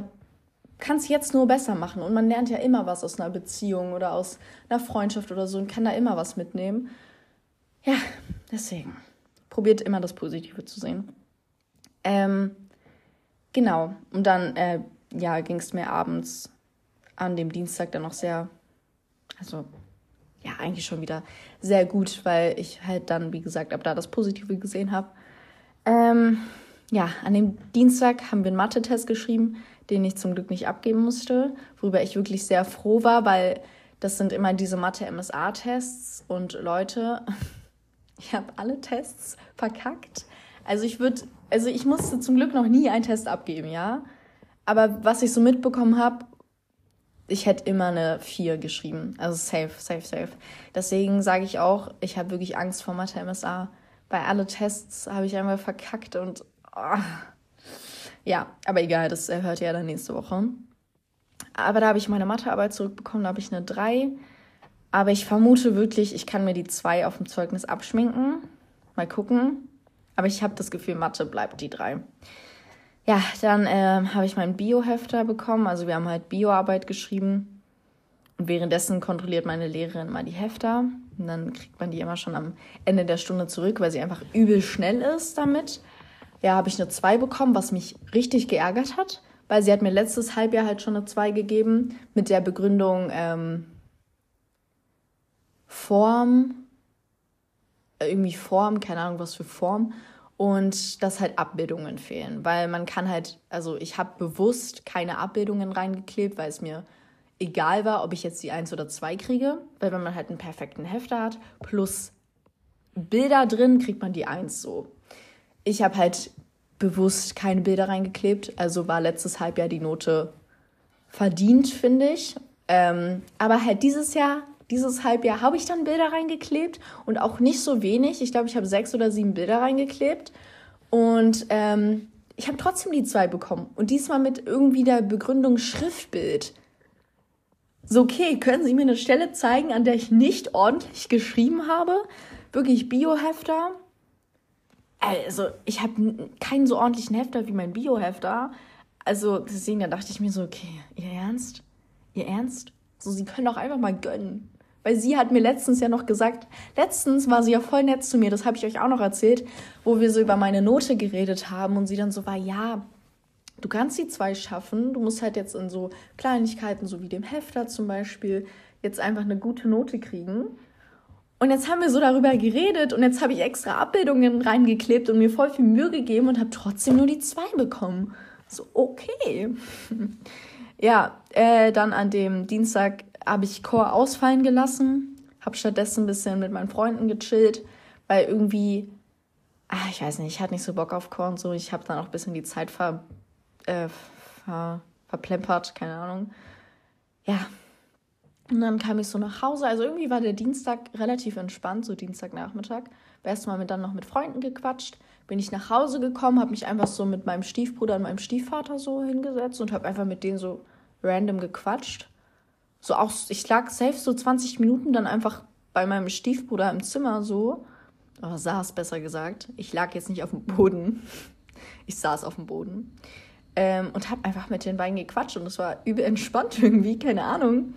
kann es jetzt nur besser machen. Und man lernt ja immer was aus einer Beziehung oder aus einer Freundschaft oder so und kann da immer was mitnehmen. Ja, deswegen. Probiert immer das Positive zu sehen. Ähm, genau. Und dann äh, ja, ging es mir abends an dem Dienstag dann noch sehr, also ja, eigentlich schon wieder sehr gut, weil ich halt dann, wie gesagt, ab da das Positive gesehen habe. Ähm, ja, an dem Dienstag haben wir einen Mathe-Test geschrieben, den ich zum Glück nicht abgeben musste, worüber ich wirklich sehr froh war, weil das sind immer diese Mathe-MSA-Tests und Leute, ich habe alle Tests verkackt. Also ich würde, also ich musste zum Glück noch nie einen Test abgeben, ja. Aber was ich so mitbekommen habe, ich hätte immer eine 4 geschrieben. Also safe, safe, safe. Deswegen sage ich auch, ich habe wirklich Angst vor Mathe MSA. Bei alle Tests habe ich einmal verkackt und oh. ja, aber egal, das hört ihr ja dann nächste Woche. Aber da habe ich meine Mathearbeit zurückbekommen, da habe ich eine 3. Aber ich vermute wirklich, ich kann mir die 2 auf dem Zeugnis abschminken. Mal gucken. Aber ich habe das Gefühl, Mathe bleibt die 3. Ja, dann äh, habe ich meinen Biohefter bekommen. Also wir haben halt Bioarbeit geschrieben. Und währenddessen kontrolliert meine Lehrerin mal die Hefter. Und dann kriegt man die immer schon am Ende der Stunde zurück, weil sie einfach übel schnell ist damit. Ja, habe ich eine 2 bekommen, was mich richtig geärgert hat, weil sie hat mir letztes Halbjahr halt schon eine 2 gegeben mit der Begründung ähm, Form, irgendwie Form, keine Ahnung was für Form und dass halt Abbildungen fehlen, weil man kann halt, also ich habe bewusst keine Abbildungen reingeklebt, weil es mir egal war, ob ich jetzt die 1 oder 2 kriege, weil wenn man halt einen perfekten Hefter hat, plus Bilder drin, kriegt man die 1 so. Ich habe halt bewusst keine Bilder reingeklebt, also war letztes Halbjahr die Note verdient, finde ich. Ähm, aber halt dieses Jahr dieses Halbjahr habe ich dann Bilder reingeklebt und auch nicht so wenig. Ich glaube, ich habe sechs oder sieben Bilder reingeklebt. Und ähm, ich habe trotzdem die zwei bekommen. Und diesmal mit irgendwie der Begründung Schriftbild. So, okay, können Sie mir eine Stelle zeigen, an der ich nicht ordentlich geschrieben habe? Wirklich Biohefter? Also, ich habe keinen so ordentlichen Hefter wie mein Biohefter. Also, deswegen, da dachte ich mir so, okay, ihr Ernst? Ihr Ernst? So, Sie können doch einfach mal gönnen. Weil sie hat mir letztens ja noch gesagt, letztens war sie ja voll nett zu mir, das habe ich euch auch noch erzählt, wo wir so über meine Note geredet haben und sie dann so war, ja, du kannst die zwei schaffen, du musst halt jetzt in so Kleinigkeiten, so wie dem Hefter zum Beispiel, jetzt einfach eine gute Note kriegen. Und jetzt haben wir so darüber geredet und jetzt habe ich extra Abbildungen reingeklebt und mir voll viel Mühe gegeben und habe trotzdem nur die zwei bekommen. So, okay. [LAUGHS] ja, äh, dann an dem Dienstag habe ich Chor ausfallen gelassen, habe stattdessen ein bisschen mit meinen Freunden gechillt, weil irgendwie, ach, ich weiß nicht, ich hatte nicht so Bock auf Chor und so. Ich habe dann auch ein bisschen die Zeit ver, äh, ver, verplempert, keine Ahnung. Ja. Und dann kam ich so nach Hause. Also irgendwie war der Dienstag relativ entspannt, so Dienstagnachmittag. Erstmal mit, dann noch mit Freunden gequatscht. Bin ich nach Hause gekommen, habe mich einfach so mit meinem Stiefbruder und meinem Stiefvater so hingesetzt und habe einfach mit denen so random gequatscht so auch, ich lag safe so 20 Minuten dann einfach bei meinem Stiefbruder im Zimmer so, oder saß besser gesagt. Ich lag jetzt nicht auf dem Boden. Ich saß auf dem Boden. Ähm, und hab einfach mit den beiden gequatscht und das war übel entspannt [LAUGHS] irgendwie, keine Ahnung.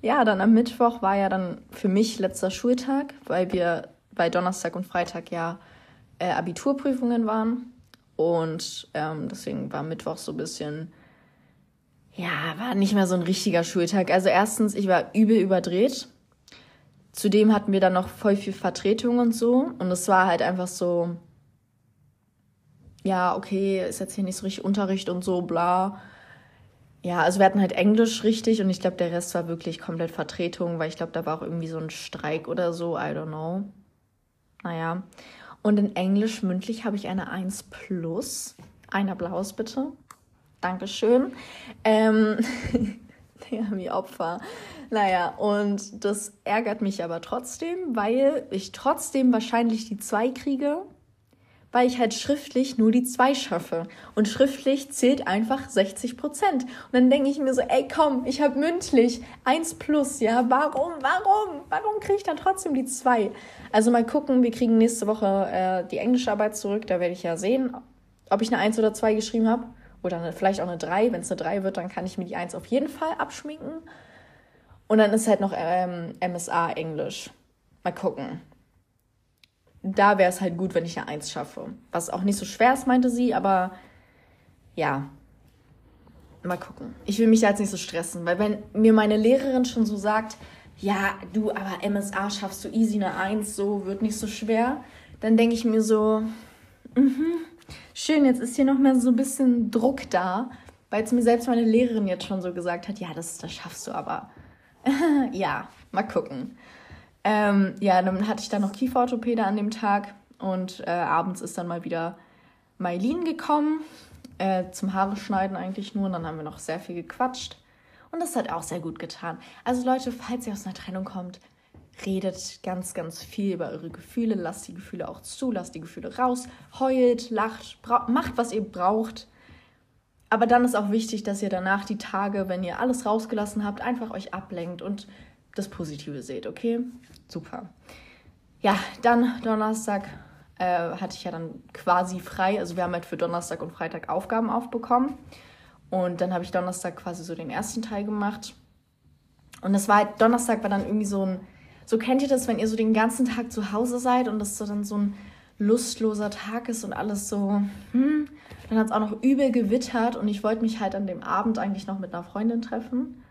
Ja, dann am Mittwoch war ja dann für mich letzter Schultag, weil wir bei Donnerstag und Freitag ja äh, Abiturprüfungen waren. Und ähm, deswegen war Mittwoch so ein bisschen ja, war nicht mehr so ein richtiger Schultag. Also erstens, ich war übel überdreht. Zudem hatten wir dann noch voll viel Vertretung und so. Und es war halt einfach so, ja, okay, ist jetzt hier nicht so richtig Unterricht und so, bla. Ja, also wir hatten halt Englisch richtig und ich glaube, der Rest war wirklich komplett Vertretung, weil ich glaube, da war auch irgendwie so ein Streik oder so, I don't know. Naja. Und in Englisch mündlich habe ich eine 1 plus. Ein Applaus bitte. Dankeschön. Ähm, [LAUGHS] ja, wie Opfer. Naja, und das ärgert mich aber trotzdem, weil ich trotzdem wahrscheinlich die zwei kriege, weil ich halt schriftlich nur die 2 schaffe. Und schriftlich zählt einfach 60 Prozent. Und dann denke ich mir so, ey komm, ich habe mündlich 1 plus, ja, warum, warum, warum kriege ich dann trotzdem die 2? Also mal gucken, wir kriegen nächste Woche äh, die Englischarbeit zurück, da werde ich ja sehen, ob ich eine 1 oder 2 geschrieben habe. Oder eine, vielleicht auch eine 3. Wenn es eine 3 wird, dann kann ich mir die 1 auf jeden Fall abschminken. Und dann ist halt noch ähm, MSA Englisch. Mal gucken. Da wäre es halt gut, wenn ich eine 1 schaffe. Was auch nicht so schwer ist, meinte sie, aber ja. Mal gucken. Ich will mich da jetzt nicht so stressen, weil wenn mir meine Lehrerin schon so sagt, ja, du, aber MSA schaffst du easy eine 1, so wird nicht so schwer, dann denke ich mir so, mhm, schön, jetzt ist hier noch mehr so ein bisschen Druck da, weil es mir selbst meine Lehrerin jetzt schon so gesagt hat, ja, das, das schaffst du aber. [LAUGHS] ja, mal gucken. Ähm, ja, dann hatte ich dann noch Kieferorthopäde an dem Tag und äh, abends ist dann mal wieder Mailin gekommen, äh, zum Haare schneiden eigentlich nur und dann haben wir noch sehr viel gequatscht und das hat auch sehr gut getan. Also Leute, falls ihr aus einer Trennung kommt, redet ganz, ganz viel über eure Gefühle, lasst die Gefühle auch zu, lasst die Gefühle raus, heult, lacht, macht, was ihr braucht. Aber dann ist auch wichtig, dass ihr danach die Tage, wenn ihr alles rausgelassen habt, einfach euch ablenkt und das Positive seht, okay? Super. Ja, dann Donnerstag äh, hatte ich ja dann quasi frei. Also wir haben halt für Donnerstag und Freitag Aufgaben aufbekommen. Und dann habe ich Donnerstag quasi so den ersten Teil gemacht. Und das war halt, Donnerstag war dann irgendwie so ein, so kennt ihr das, wenn ihr so den ganzen Tag zu Hause seid und das so dann so ein lustloser Tag ist und alles so, hm, dann hat es auch noch übel gewittert und ich wollte mich halt an dem Abend eigentlich noch mit einer Freundin treffen.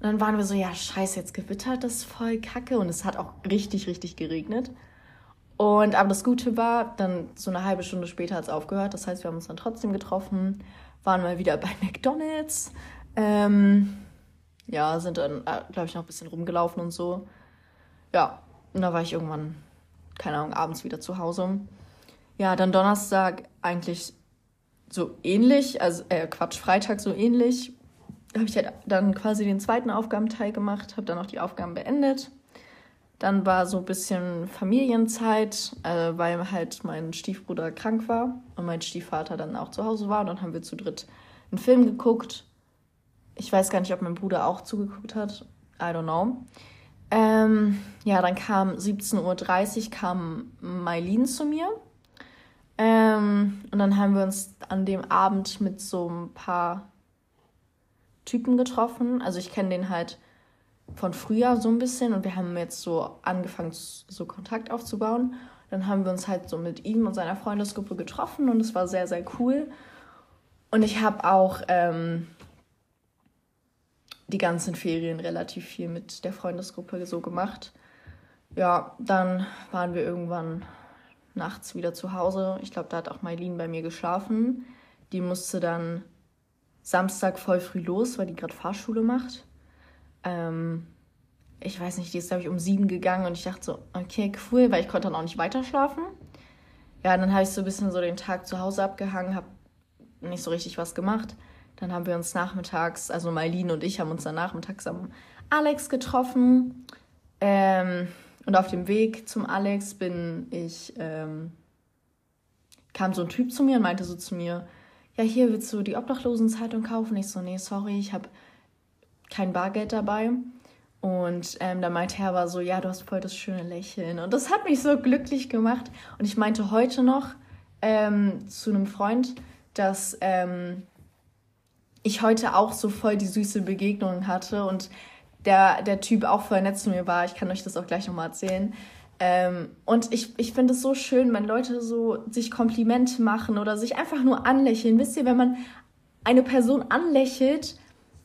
Und dann waren wir so, ja, scheiße, jetzt gewittert das voll kacke. Und es hat auch richtig, richtig geregnet. Und aber das Gute war, dann so eine halbe Stunde später hat es aufgehört. Das heißt, wir haben uns dann trotzdem getroffen, waren mal wieder [LAUGHS] bei McDonalds. Ähm, ja, sind dann, äh, glaube ich, noch ein bisschen rumgelaufen und so. Ja, und da war ich irgendwann, keine Ahnung, abends wieder zu Hause. Ja, dann Donnerstag eigentlich so ähnlich, also äh, Quatsch, Freitag so ähnlich habe ich halt dann quasi den zweiten Aufgabenteil gemacht, habe dann auch die Aufgaben beendet. Dann war so ein bisschen Familienzeit, äh, weil halt mein Stiefbruder krank war und mein Stiefvater dann auch zu Hause war. Und dann haben wir zu dritt einen Film geguckt. Ich weiß gar nicht, ob mein Bruder auch zugeguckt hat. I don't know. Ähm, ja, dann kam 17.30 Uhr kam Mailin zu mir. Ähm, und dann haben wir uns an dem Abend mit so ein paar Typen getroffen. Also ich kenne den halt von früher so ein bisschen und wir haben jetzt so angefangen, so Kontakt aufzubauen. Dann haben wir uns halt so mit ihm und seiner Freundesgruppe getroffen und es war sehr, sehr cool. Und ich habe auch ähm, die ganzen Ferien relativ viel mit der Freundesgruppe so gemacht. Ja, dann waren wir irgendwann nachts wieder zu Hause. Ich glaube, da hat auch Mailin bei mir geschlafen. Die musste dann Samstag voll früh los, weil die gerade Fahrschule macht. Ähm, ich weiß nicht, die ist, glaube ich, um sieben gegangen und ich dachte so, okay, cool, weil ich konnte dann auch nicht weiter schlafen. Ja, dann habe ich so ein bisschen so den Tag zu Hause abgehangen, habe nicht so richtig was gemacht. Dann haben wir uns nachmittags, also Mailin und ich haben uns dann nachmittags am Alex getroffen. Ähm, und auf dem Weg zum Alex bin ich, ähm, kam so ein Typ zu mir und meinte so zu mir, ja, hier willst du die Obdachlosenzeitung kaufen? Ich so, nee, sorry, ich habe kein Bargeld dabei. Und ähm, da meinte er aber so, ja, du hast voll das schöne Lächeln. Und das hat mich so glücklich gemacht. Und ich meinte heute noch ähm, zu einem Freund, dass ähm, ich heute auch so voll die süße Begegnung hatte und der, der Typ auch voll nett zu mir war. Ich kann euch das auch gleich nochmal erzählen. Ähm, und ich, ich finde es so schön, wenn Leute so sich Komplimente machen oder sich einfach nur anlächeln. Wisst ihr, wenn man eine Person anlächelt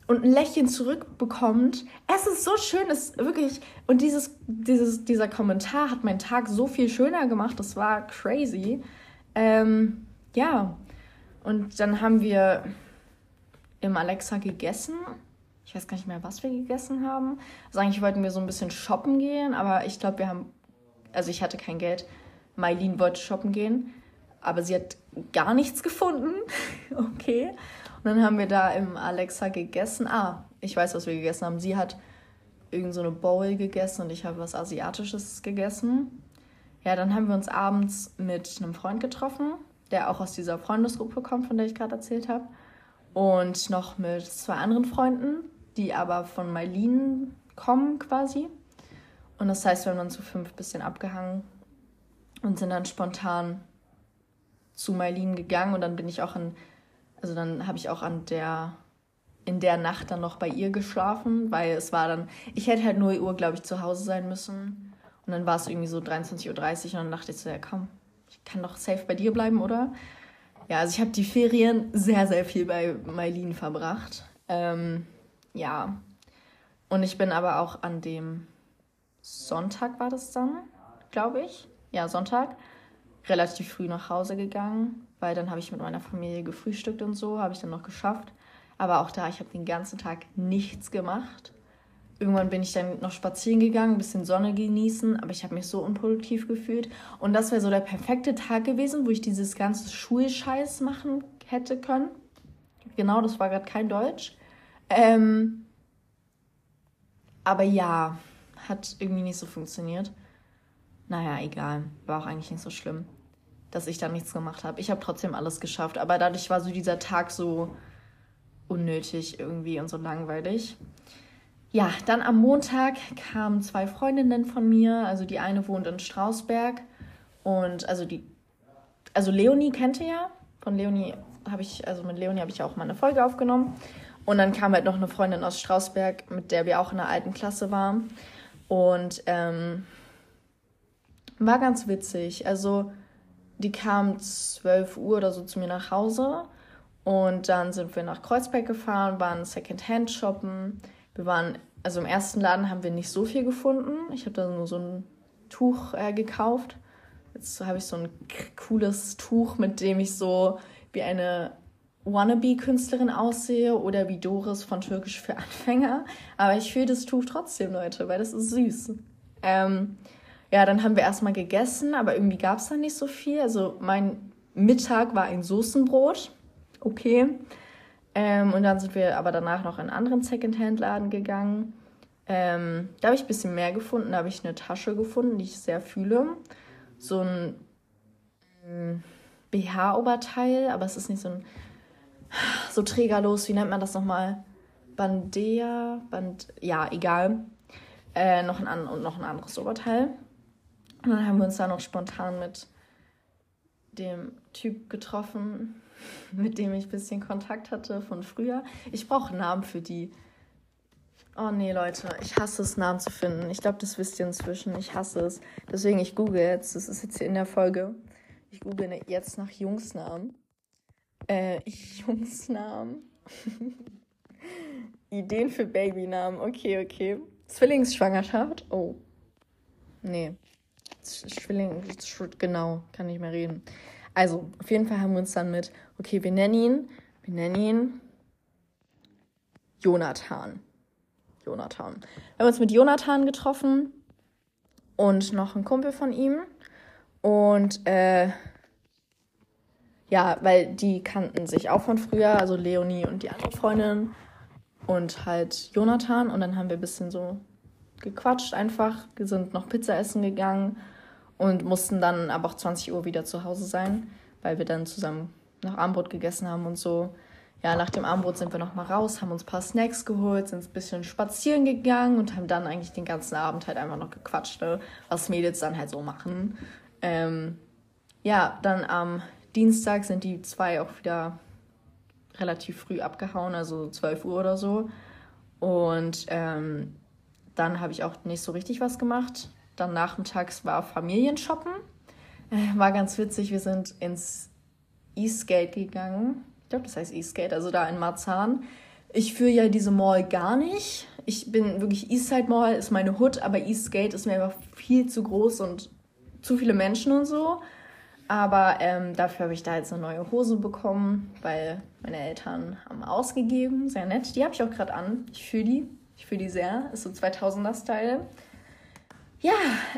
und ein Lächeln zurückbekommt, es ist so schön, es wirklich. Und dieses, dieses, dieser Kommentar hat meinen Tag so viel schöner gemacht, das war crazy. Ähm, ja, und dann haben wir im Alexa gegessen. Ich weiß gar nicht mehr, was wir gegessen haben. Also eigentlich wollten wir so ein bisschen shoppen gehen, aber ich glaube, wir haben also ich hatte kein Geld. Mailin wollte shoppen gehen, aber sie hat gar nichts gefunden. [LAUGHS] okay. Und dann haben wir da im Alexa gegessen. Ah, ich weiß, was wir gegessen haben. Sie hat irgend so eine Bowl gegessen und ich habe was Asiatisches gegessen. Ja, dann haben wir uns abends mit einem Freund getroffen. der auch aus dieser Freundesgruppe kommt, von der ich gerade erzählt habe. Und noch mit zwei anderen Freunden, die aber von Mailin kommen quasi. Und das heißt, wir haben dann zu fünf bisschen abgehangen und sind dann spontan zu Mailin gegangen und dann bin ich auch an, also dann habe ich auch an der, in der Nacht dann noch bei ihr geschlafen, weil es war dann, ich hätte halt 0 Uhr, glaube ich, zu Hause sein müssen. Und dann war es irgendwie so 23.30 Uhr und dann dachte ich so, ja komm, ich kann doch safe bei dir bleiben, oder? Ja, also ich habe die Ferien sehr, sehr viel bei Mailin verbracht. Ähm, ja. Und ich bin aber auch an dem Sonntag war das dann, glaube ich. Ja, Sonntag. Relativ früh nach Hause gegangen, weil dann habe ich mit meiner Familie gefrühstückt und so, habe ich dann noch geschafft. Aber auch da, ich habe den ganzen Tag nichts gemacht. Irgendwann bin ich dann noch spazieren gegangen, ein bisschen Sonne genießen, aber ich habe mich so unproduktiv gefühlt. Und das wäre so der perfekte Tag gewesen, wo ich dieses ganze Schulscheiß machen hätte können. Genau, das war gerade kein Deutsch. Ähm, aber ja, hat irgendwie nicht so funktioniert. Naja, egal. War auch eigentlich nicht so schlimm, dass ich da nichts gemacht habe. Ich habe trotzdem alles geschafft, aber dadurch war so dieser Tag so unnötig irgendwie und so langweilig. Ja, dann am Montag kamen zwei Freundinnen von mir. Also die eine wohnt in Strausberg und also die, also Leonie kennt ihr ja. Von Leonie habe ich, also mit Leonie habe ich auch mal eine Folge aufgenommen. Und dann kam halt noch eine Freundin aus Strausberg, mit der wir auch in der alten Klasse waren. Und ähm, war ganz witzig. Also die kam 12 Uhr oder so zu mir nach Hause. Und dann sind wir nach Kreuzberg gefahren, waren Secondhand shoppen. Wir waren also im ersten Laden haben wir nicht so viel gefunden. Ich habe da nur so ein Tuch äh, gekauft. Jetzt habe ich so ein cooles Tuch, mit dem ich so wie eine Wannabe-Künstlerin aussehe oder wie Doris von Türkisch für Anfänger. Aber ich fühle das Tuch trotzdem, Leute, weil das ist süß. Ähm, ja, dann haben wir erstmal gegessen, aber irgendwie gab es da nicht so viel. Also mein Mittag war ein Soßenbrot. Okay. Ähm, und dann sind wir aber danach noch in einen anderen Secondhand-Laden gegangen. Ähm, da habe ich ein bisschen mehr gefunden. Da habe ich eine Tasche gefunden, die ich sehr fühle. So ein ähm, BH-Oberteil, aber es ist nicht so ein so trägerlos. Wie nennt man das nochmal? Bandea, Band, ja, egal. Äh, noch ein und noch ein anderes Oberteil. Und dann haben wir uns da noch spontan mit dem Typ getroffen, mit dem ich ein bisschen Kontakt hatte von früher. Ich brauche Namen für die. Oh nee, Leute, ich hasse es, Namen zu finden. Ich glaube, das wisst ihr inzwischen. Ich hasse es. Deswegen, ich google jetzt. Das ist jetzt hier in der Folge. Ich google ne, jetzt nach Jungsnamen. Äh, [LAUGHS] Jungsnamen. [LAUGHS] Ideen für Babynamen. Okay, okay. Zwillingsschwangerschaft. Oh. Nee. Zwilling, genau, kann nicht mehr reden. Also, auf jeden Fall haben wir uns dann mit, okay, wir nennen ihn, wir nennen ihn Jonathan. Jonathan. Wir haben uns mit Jonathan getroffen und noch ein Kumpel von ihm. Und äh, ja, weil die kannten sich auch von früher, also Leonie und die andere Freundin und halt Jonathan. Und dann haben wir ein bisschen so gequatscht einfach. Wir sind noch Pizza essen gegangen und mussten dann aber auch 20 Uhr wieder zu Hause sein, weil wir dann zusammen noch Armbrot gegessen haben und so. Ja, nach dem Armbrot sind wir noch mal raus, haben uns ein paar Snacks geholt, sind ein bisschen spazieren gegangen und haben dann eigentlich den ganzen Abend halt einfach noch gequatscht, ne? was Mädels dann halt so machen. Ähm, ja, dann am Dienstag sind die zwei auch wieder relativ früh abgehauen, also 12 Uhr oder so. Und ähm, dann habe ich auch nicht so richtig was gemacht. Dann nachmittags war Familienshoppen. Äh, war ganz witzig. Wir sind ins Eastgate gegangen. Ich glaube, das heißt Eastgate, also da in Marzahn. Ich führe ja diese Mall gar nicht. Ich bin wirklich Eastside Mall, ist meine Hood, aber Eastgate ist mir einfach viel zu groß und zu viele Menschen und so. Aber ähm, dafür habe ich da jetzt eine neue Hose bekommen, weil meine Eltern haben ausgegeben. Sehr nett. Die habe ich auch gerade an. Ich fühle die. Ich fühle die sehr. Ist so 2000er-Style. Ja,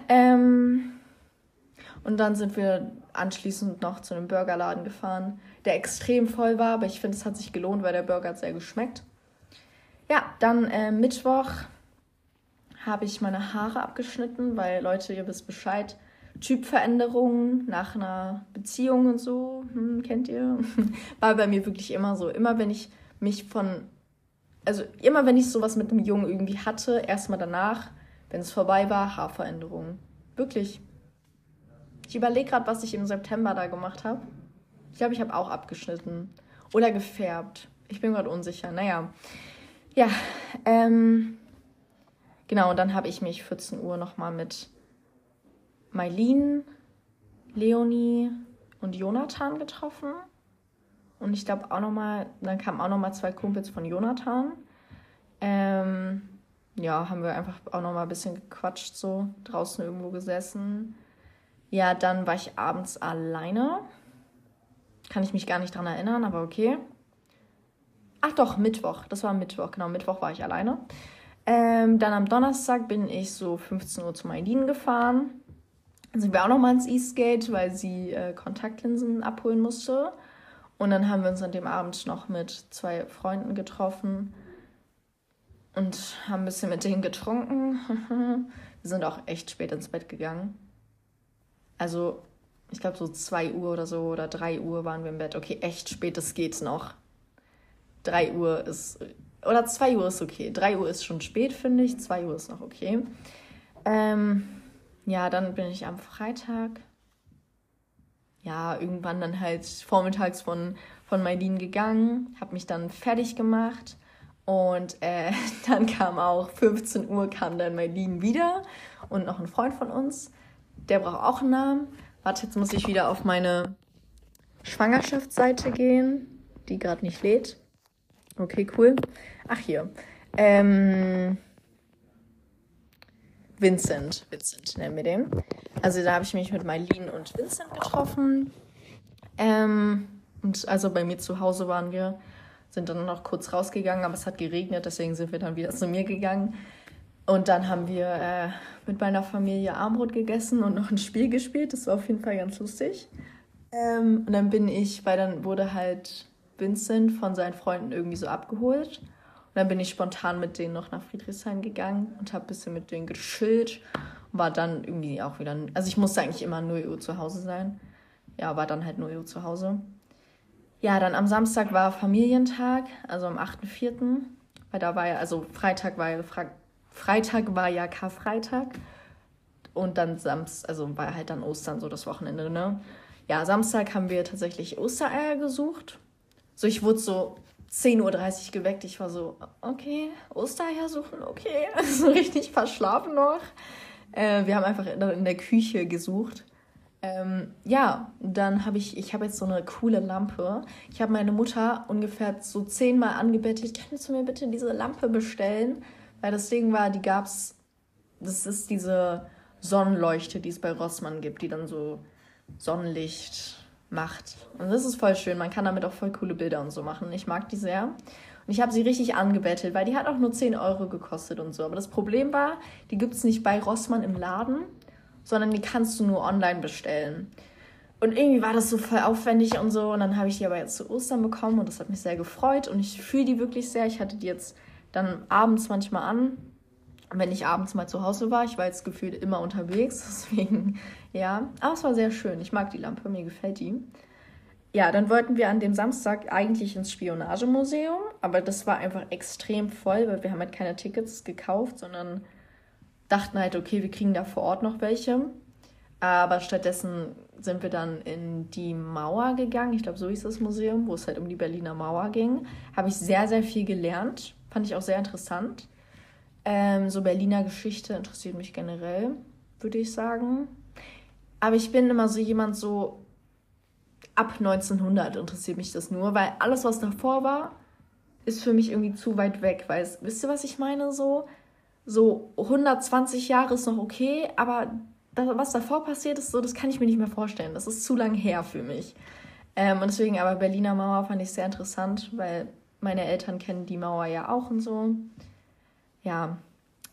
ähm, und dann sind wir anschließend noch zu einem Burgerladen gefahren, der extrem voll war, aber ich finde, es hat sich gelohnt, weil der Burger hat sehr geschmeckt. Ja, dann äh, Mittwoch habe ich meine Haare abgeschnitten, weil Leute, ihr wisst Bescheid, Typveränderung nach einer Beziehung und so, hm, kennt ihr? [LAUGHS] War bei mir wirklich immer so. Immer wenn ich mich von, also immer wenn ich sowas mit einem Jungen irgendwie hatte, erstmal danach, wenn es vorbei war, Haarveränderung. Wirklich. Ich überlege gerade, was ich im September da gemacht habe. Ich glaube, ich habe auch abgeschnitten. Oder gefärbt. Ich bin gerade unsicher. Naja. Ja, ähm, genau, und dann habe ich mich 14 Uhr nochmal mit Mailin, Leonie und Jonathan getroffen. Und ich glaube auch nochmal, dann kamen auch nochmal zwei Kumpels von Jonathan. Ähm, ja, haben wir einfach auch nochmal ein bisschen gequatscht, so draußen irgendwo gesessen. Ja, dann war ich abends alleine. Kann ich mich gar nicht dran erinnern, aber okay. Ach doch, Mittwoch. Das war Mittwoch, genau. Mittwoch war ich alleine. Ähm, dann am Donnerstag bin ich so 15 Uhr zu Maidin gefahren. Dann sind wir auch nochmal ins Eastgate, weil sie äh, Kontaktlinsen abholen musste. Und dann haben wir uns an dem Abend noch mit zwei Freunden getroffen und haben ein bisschen mit denen getrunken. [LAUGHS] wir sind auch echt spät ins Bett gegangen. Also, ich glaube, so 2 Uhr oder so oder 3 Uhr waren wir im Bett. Okay, echt spät, das geht noch. 3 Uhr ist. Oder 2 Uhr ist okay. 3 Uhr ist schon spät, finde ich. 2 Uhr ist noch okay. Ähm, ja, dann bin ich am Freitag. Ja, irgendwann dann halt vormittags von, von Maidin gegangen, habe mich dann fertig gemacht und äh, [LAUGHS] dann kam auch 15 Uhr kam dann Maidin wieder und noch ein Freund von uns, der braucht auch einen Namen. Warte, jetzt muss ich wieder auf meine Schwangerschaftsseite gehen, die gerade nicht lädt. Okay, cool. Ach, hier. Ähm, Vincent. Vincent nennen wir den. Also da habe ich mich mit Mailin und Vincent getroffen. Ähm, und also bei mir zu Hause waren wir, sind dann noch kurz rausgegangen, aber es hat geregnet, deswegen sind wir dann wieder zu mir gegangen. Und dann haben wir äh, mit meiner Familie Armbrot gegessen und noch ein Spiel gespielt. Das war auf jeden Fall ganz lustig. Ähm, und dann bin ich, weil dann wurde halt Vincent von seinen Freunden irgendwie so abgeholt. Und dann bin ich spontan mit denen noch nach Friedrichshain gegangen und habe ein bisschen mit denen geschillt. Und war dann irgendwie auch wieder. Also ich musste eigentlich immer 0 Uhr zu Hause sein. Ja, war dann halt 0 Uhr zu Hause. Ja, dann am Samstag war Familientag, also am 8.4. Weil da war ja, also Freitag war ja, Freitag war ja Karfreitag. Und dann Samstag, also war halt dann Ostern so das Wochenende, ne? Ja, Samstag haben wir tatsächlich Ostereier gesucht. So, ich wurde so 10.30 Uhr geweckt. Ich war so, okay, Ostereier suchen, okay. [LAUGHS] so richtig verschlafen noch. Äh, wir haben einfach in der, Küche gesucht. Ähm, ja, dann habe ich, ich habe jetzt so eine coole Lampe. Ich habe meine Mutter ungefähr so zehnmal angebettelt, kannst du mir bitte diese Lampe bestellen? Weil das Ding war, die gab's, das ist diese Sonnenleuchte, die es bei Rossmann gibt, die dann so Sonnenlicht macht. Und das ist voll schön. Man kann damit auch voll coole Bilder und so machen. Ich mag die sehr. Und ich habe sie richtig angebettelt, weil die hat auch nur 10 Euro gekostet und so. Aber das Problem war, die gibt es nicht bei Rossmann im Laden, sondern die kannst du nur online bestellen. Und irgendwie war das so voll aufwendig und so. Und dann habe ich die aber jetzt zu Ostern bekommen und das hat mich sehr gefreut. Und ich fühle die wirklich sehr. Ich hatte die jetzt dann abends manchmal an wenn ich abends mal zu Hause war. Ich war jetzt gefühlt immer unterwegs, [LAUGHS] deswegen ja. Aber es war sehr schön. Ich mag die Lampe, mir gefällt die. Ja, dann wollten wir an dem Samstag eigentlich ins Spionagemuseum, aber das war einfach extrem voll, weil wir haben halt keine Tickets gekauft, sondern dachten halt, okay, wir kriegen da vor Ort noch welche. Aber stattdessen sind wir dann in die Mauer gegangen. Ich glaube, so hieß das Museum, wo es halt um die Berliner Mauer ging. Habe ich sehr, sehr viel gelernt. Fand ich auch sehr interessant. Ähm, so Berliner Geschichte interessiert mich generell, würde ich sagen. Aber ich bin immer so jemand, so ab 1900 interessiert mich das nur, weil alles, was davor war, ist für mich irgendwie zu weit weg. Weil, wisst ihr, was ich meine? So, so 120 Jahre ist noch okay, aber das, was davor passiert ist, so, das kann ich mir nicht mehr vorstellen. Das ist zu lang her für mich. Ähm, und deswegen aber Berliner Mauer fand ich sehr interessant, weil meine Eltern kennen die Mauer ja auch und so ja,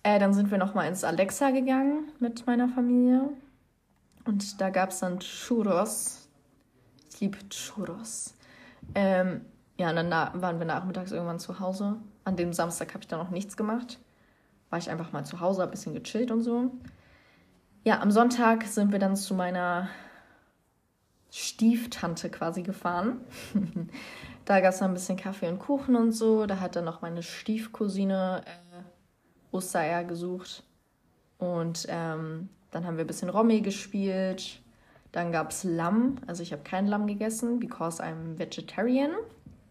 äh, dann sind wir nochmal ins Alexa gegangen mit meiner Familie. Und da gab es dann Churros. Ich liebe Churros. Ähm, ja, und dann waren wir nachmittags irgendwann zu Hause. An dem Samstag habe ich dann noch nichts gemacht. War ich einfach mal zu Hause, ein bisschen gechillt und so. ja, am Sonntag sind wir dann zu meiner Stieftante quasi gefahren. [LAUGHS] da gab es dann ein bisschen Kaffee und Kuchen und so. Da hat dann noch meine Stiefcousine äh, Ostereier gesucht. Und ähm, dann haben wir ein bisschen Romy gespielt. Dann gab es Lamm. Also ich habe kein Lamm gegessen, because I'm vegetarian.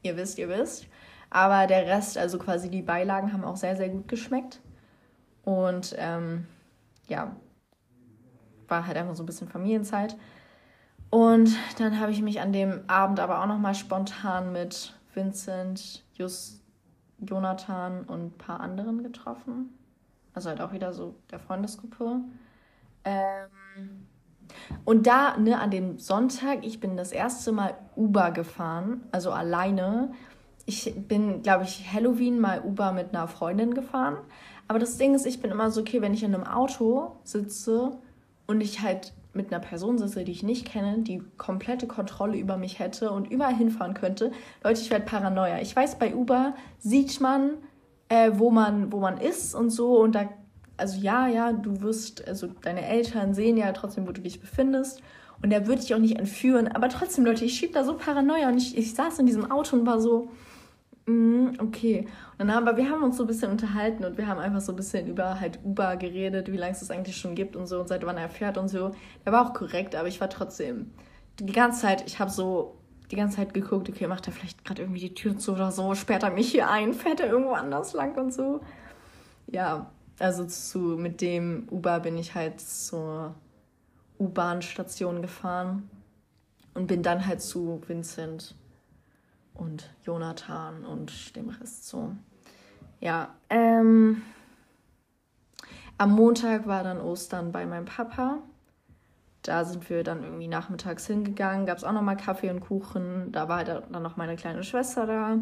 Ihr wisst, ihr wisst. Aber der Rest, also quasi die Beilagen, haben auch sehr, sehr gut geschmeckt. Und ähm, ja, war halt einfach so ein bisschen Familienzeit. Und dann habe ich mich an dem Abend aber auch nochmal spontan mit Vincent, Just, Jonathan und ein paar anderen getroffen. Also halt auch wieder so der Freundesgruppe. Ähm, und da, ne, an dem Sonntag, ich bin das erste Mal Uber gefahren, also alleine. Ich bin, glaube ich, Halloween mal Uber mit einer Freundin gefahren. Aber das Ding ist, ich bin immer so, okay, wenn ich in einem Auto sitze und ich halt mit einer Person sitze, die ich nicht kenne, die komplette Kontrolle über mich hätte und überall hinfahren könnte, Leute, ich werde Paranoia. Ich weiß, bei Uber sieht man, äh, wo man, wo man ist und so und da, also ja, ja, du wirst, also deine Eltern sehen ja trotzdem, wo du dich befindest und der würde dich auch nicht entführen, aber trotzdem, Leute, ich schieb da so Paranoia und ich, ich saß in diesem Auto und war so, okay. Und dann aber wir haben uns so ein bisschen unterhalten und wir haben einfach so ein bisschen über halt Uber geredet, wie lange es das eigentlich schon gibt und so und seit wann er fährt und so. Der war auch korrekt, aber ich war trotzdem die ganze Zeit, ich habe so die ganze Zeit geguckt, okay, macht er vielleicht gerade irgendwie die Tür zu oder so, sperrt er mich hier ein, fährt er irgendwo anders lang und so. Ja, also zu, mit dem Uber bin ich halt zur U-Bahn-Station gefahren und bin dann halt zu Vincent und Jonathan und dem Rest so. Ja, ähm, am Montag war dann Ostern bei meinem Papa. Da sind wir dann irgendwie nachmittags hingegangen, gab es auch nochmal Kaffee und Kuchen. Da war halt dann noch meine kleine Schwester da.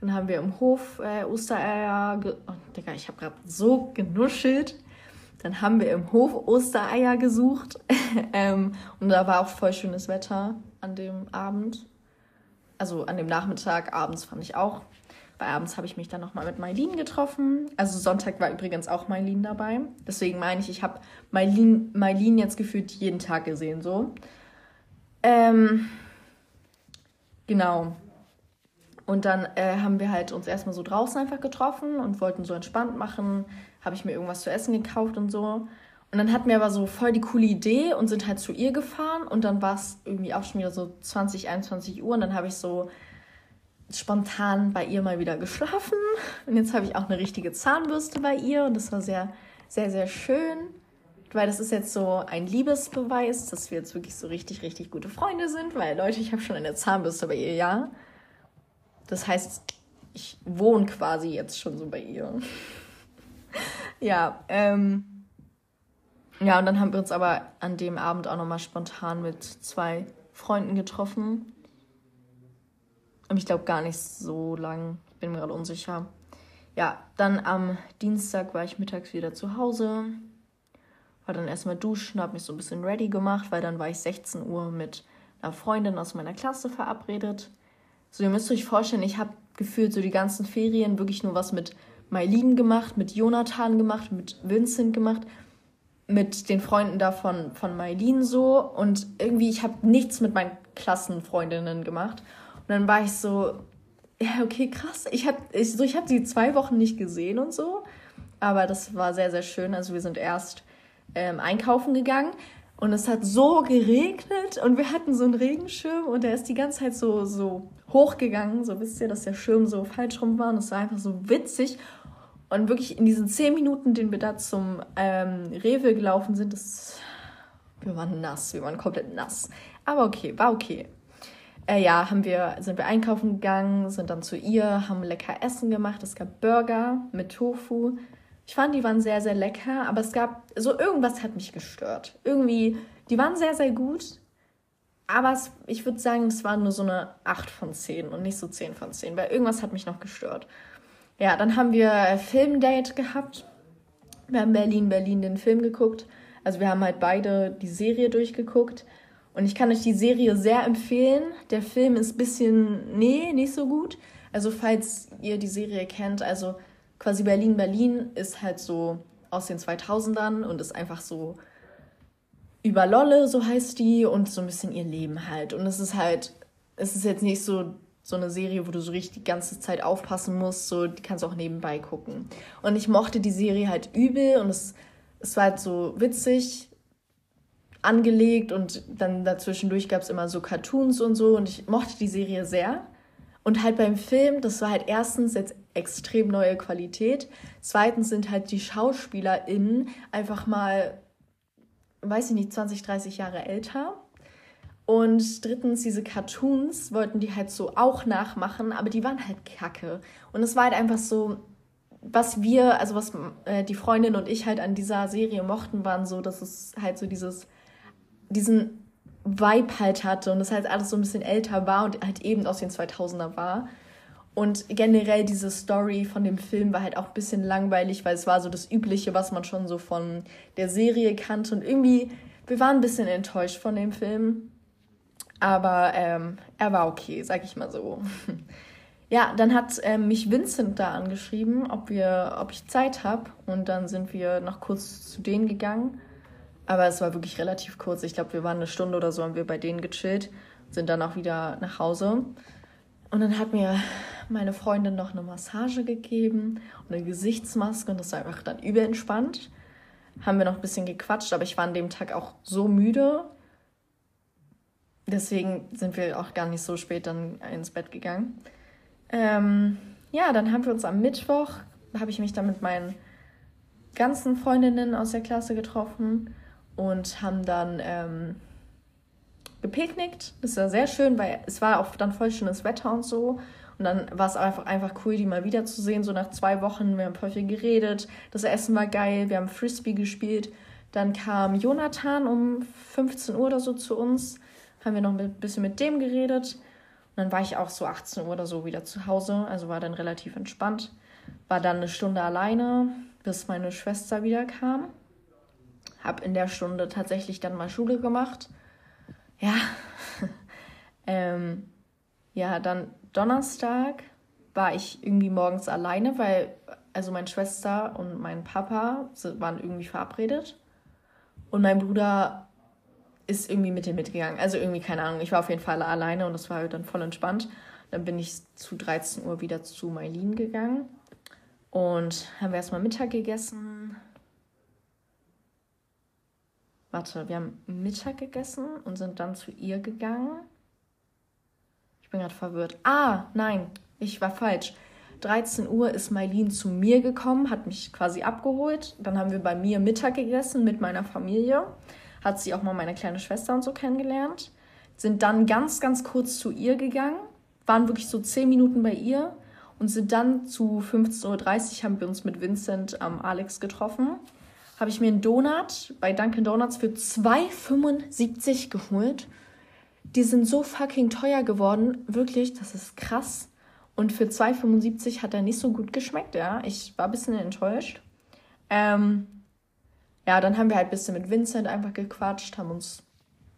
Dann haben wir im Hof äh, Ostereier. Oh, Digga, ich habe gerade so genuschelt. Dann haben wir im Hof Ostereier gesucht. [LAUGHS] ähm, und da war auch voll schönes Wetter an dem Abend also an dem Nachmittag, abends fand ich auch. Bei abends habe ich mich dann nochmal mit Mailin getroffen. Also Sonntag war übrigens auch Mailin dabei. Deswegen meine ich, ich habe Mailin jetzt gefühlt jeden Tag gesehen, so. Ähm, genau. Und dann äh, haben wir halt uns erstmal so draußen einfach getroffen und wollten so entspannt machen. Habe ich mir irgendwas zu essen gekauft und so. Und dann hatten wir aber so voll die coole Idee und sind halt zu ihr gefahren und dann war es irgendwie auch schon wieder so 20, 21 Uhr und dann habe ich so spontan bei ihr mal wieder geschlafen und jetzt habe ich auch eine richtige Zahnbürste bei ihr und das war sehr, sehr, sehr schön, weil das ist jetzt so ein Liebesbeweis, dass wir jetzt wirklich so richtig, richtig gute Freunde sind, weil Leute, ich habe schon eine Zahnbürste bei ihr, ja. Das heißt, ich wohne quasi jetzt schon so bei ihr. [LAUGHS] ja, ähm, ja, und dann haben wir uns aber an dem Abend auch nochmal spontan mit zwei Freunden getroffen. Ich glaube gar nicht so lang. Ich bin mir gerade unsicher. Ja, dann am Dienstag war ich mittags wieder zu Hause. War dann erstmal duschen, habe mich so ein bisschen ready gemacht, weil dann war ich 16 Uhr mit einer Freundin aus meiner Klasse verabredet. So, ihr müsst euch vorstellen, ich habe gefühlt so die ganzen Ferien wirklich nur was mit Mailin gemacht, mit Jonathan gemacht, mit Vincent gemacht mit den Freunden da von, von Mailin so und irgendwie, ich habe nichts mit meinen Klassenfreundinnen gemacht. Und dann war ich so, ja, okay, krass. Ich habe ich, so, ich hab sie zwei Wochen nicht gesehen und so. Aber das war sehr, sehr schön. Also wir sind erst ähm, einkaufen gegangen und es hat so geregnet und wir hatten so einen Regenschirm und der ist die ganze Zeit so, so hochgegangen. So wisst ihr, dass der Schirm so falsch rum war und es war einfach so witzig. Und wirklich in diesen zehn Minuten, den wir da zum ähm, Rewe gelaufen sind, das, wir waren nass, wir waren komplett nass. Aber okay, war okay. Äh, ja, haben wir, sind wir einkaufen gegangen, sind dann zu ihr, haben lecker Essen gemacht. Es gab Burger mit Tofu. Ich fand, die waren sehr, sehr lecker, aber es gab, so irgendwas hat mich gestört. Irgendwie, die waren sehr, sehr gut, aber es, ich würde sagen, es war nur so eine 8 von 10 und nicht so 10 von 10, weil irgendwas hat mich noch gestört. Ja, dann haben wir Filmdate gehabt. Wir haben Berlin, Berlin den Film geguckt. Also wir haben halt beide die Serie durchgeguckt. Und ich kann euch die Serie sehr empfehlen. Der Film ist ein bisschen, nee, nicht so gut. Also falls ihr die Serie kennt, also quasi Berlin, Berlin ist halt so aus den 2000ern und ist einfach so über Lolle, so heißt die, und so ein bisschen ihr Leben halt. Und es ist halt, es ist jetzt nicht so so eine Serie, wo du so richtig die ganze Zeit aufpassen musst, so die kannst du auch nebenbei gucken. Und ich mochte die Serie halt übel und es, es war halt so witzig angelegt und dann dazwischendurch gab es immer so Cartoons und so und ich mochte die Serie sehr. Und halt beim Film, das war halt erstens jetzt extrem neue Qualität. Zweitens sind halt die SchauspielerInnen einfach mal, weiß ich nicht, 20, 30 Jahre älter. Und drittens, diese Cartoons wollten die halt so auch nachmachen, aber die waren halt kacke. Und es war halt einfach so, was wir, also was äh, die Freundin und ich halt an dieser Serie mochten, waren so, dass es halt so dieses, diesen Vibe halt hatte und es halt alles so ein bisschen älter war und halt eben aus den 2000er war. Und generell diese Story von dem Film war halt auch ein bisschen langweilig, weil es war so das Übliche, was man schon so von der Serie kannte. Und irgendwie, wir waren ein bisschen enttäuscht von dem Film. Aber ähm, er war okay, sag ich mal so. [LAUGHS] ja, dann hat ähm, mich Vincent da angeschrieben, ob, wir, ob ich Zeit habe. Und dann sind wir noch kurz zu denen gegangen. Aber es war wirklich relativ kurz. Ich glaube, wir waren eine Stunde oder so, haben wir bei denen gechillt, sind dann auch wieder nach Hause. Und dann hat mir meine Freundin noch eine Massage gegeben und eine Gesichtsmaske und das war einfach dann überentspannt. Haben wir noch ein bisschen gequatscht, aber ich war an dem Tag auch so müde, Deswegen sind wir auch gar nicht so spät dann ins Bett gegangen. Ähm, ja, dann haben wir uns am Mittwoch, habe ich mich dann mit meinen ganzen Freundinnen aus der Klasse getroffen und haben dann ähm, gepicknickt. Das war sehr schön, weil es war auch dann voll schönes Wetter und so. Und dann war es einfach, einfach cool, die mal wiederzusehen. So nach zwei Wochen, wir haben voll viel geredet. Das Essen war geil, wir haben Frisbee gespielt. Dann kam Jonathan um 15 Uhr oder so zu uns haben wir noch ein bisschen mit dem geredet. Und dann war ich auch so 18 Uhr oder so wieder zu Hause, also war dann relativ entspannt. War dann eine Stunde alleine, bis meine Schwester wieder kam. Hab in der Stunde tatsächlich dann mal Schule gemacht. Ja, [LAUGHS] ähm, ja, dann Donnerstag war ich irgendwie morgens alleine, weil also meine Schwester und mein Papa waren irgendwie verabredet. Und mein Bruder ist irgendwie mit dir mitgegangen. Also irgendwie, keine Ahnung, ich war auf jeden Fall alleine und das war dann voll entspannt. Dann bin ich zu 13 Uhr wieder zu Mailin gegangen und haben wir erstmal Mittag gegessen. Warte, wir haben Mittag gegessen und sind dann zu ihr gegangen. Ich bin gerade verwirrt. Ah, nein, ich war falsch. 13 Uhr ist Mailin zu mir gekommen, hat mich quasi abgeholt. Dann haben wir bei mir Mittag gegessen mit meiner Familie hat sie auch mal meine kleine Schwester und so kennengelernt. Sind dann ganz, ganz kurz zu ihr gegangen, waren wirklich so zehn Minuten bei ihr und sind dann zu 15.30 Uhr haben wir uns mit Vincent am Alex getroffen. Habe ich mir einen Donut bei Dunkin' Donuts für 2,75 geholt. Die sind so fucking teuer geworden. Wirklich, das ist krass. Und für 2,75 hat er nicht so gut geschmeckt, ja. Ich war ein bisschen enttäuscht. Ähm, ja, dann haben wir halt ein bisschen mit Vincent einfach gequatscht, haben uns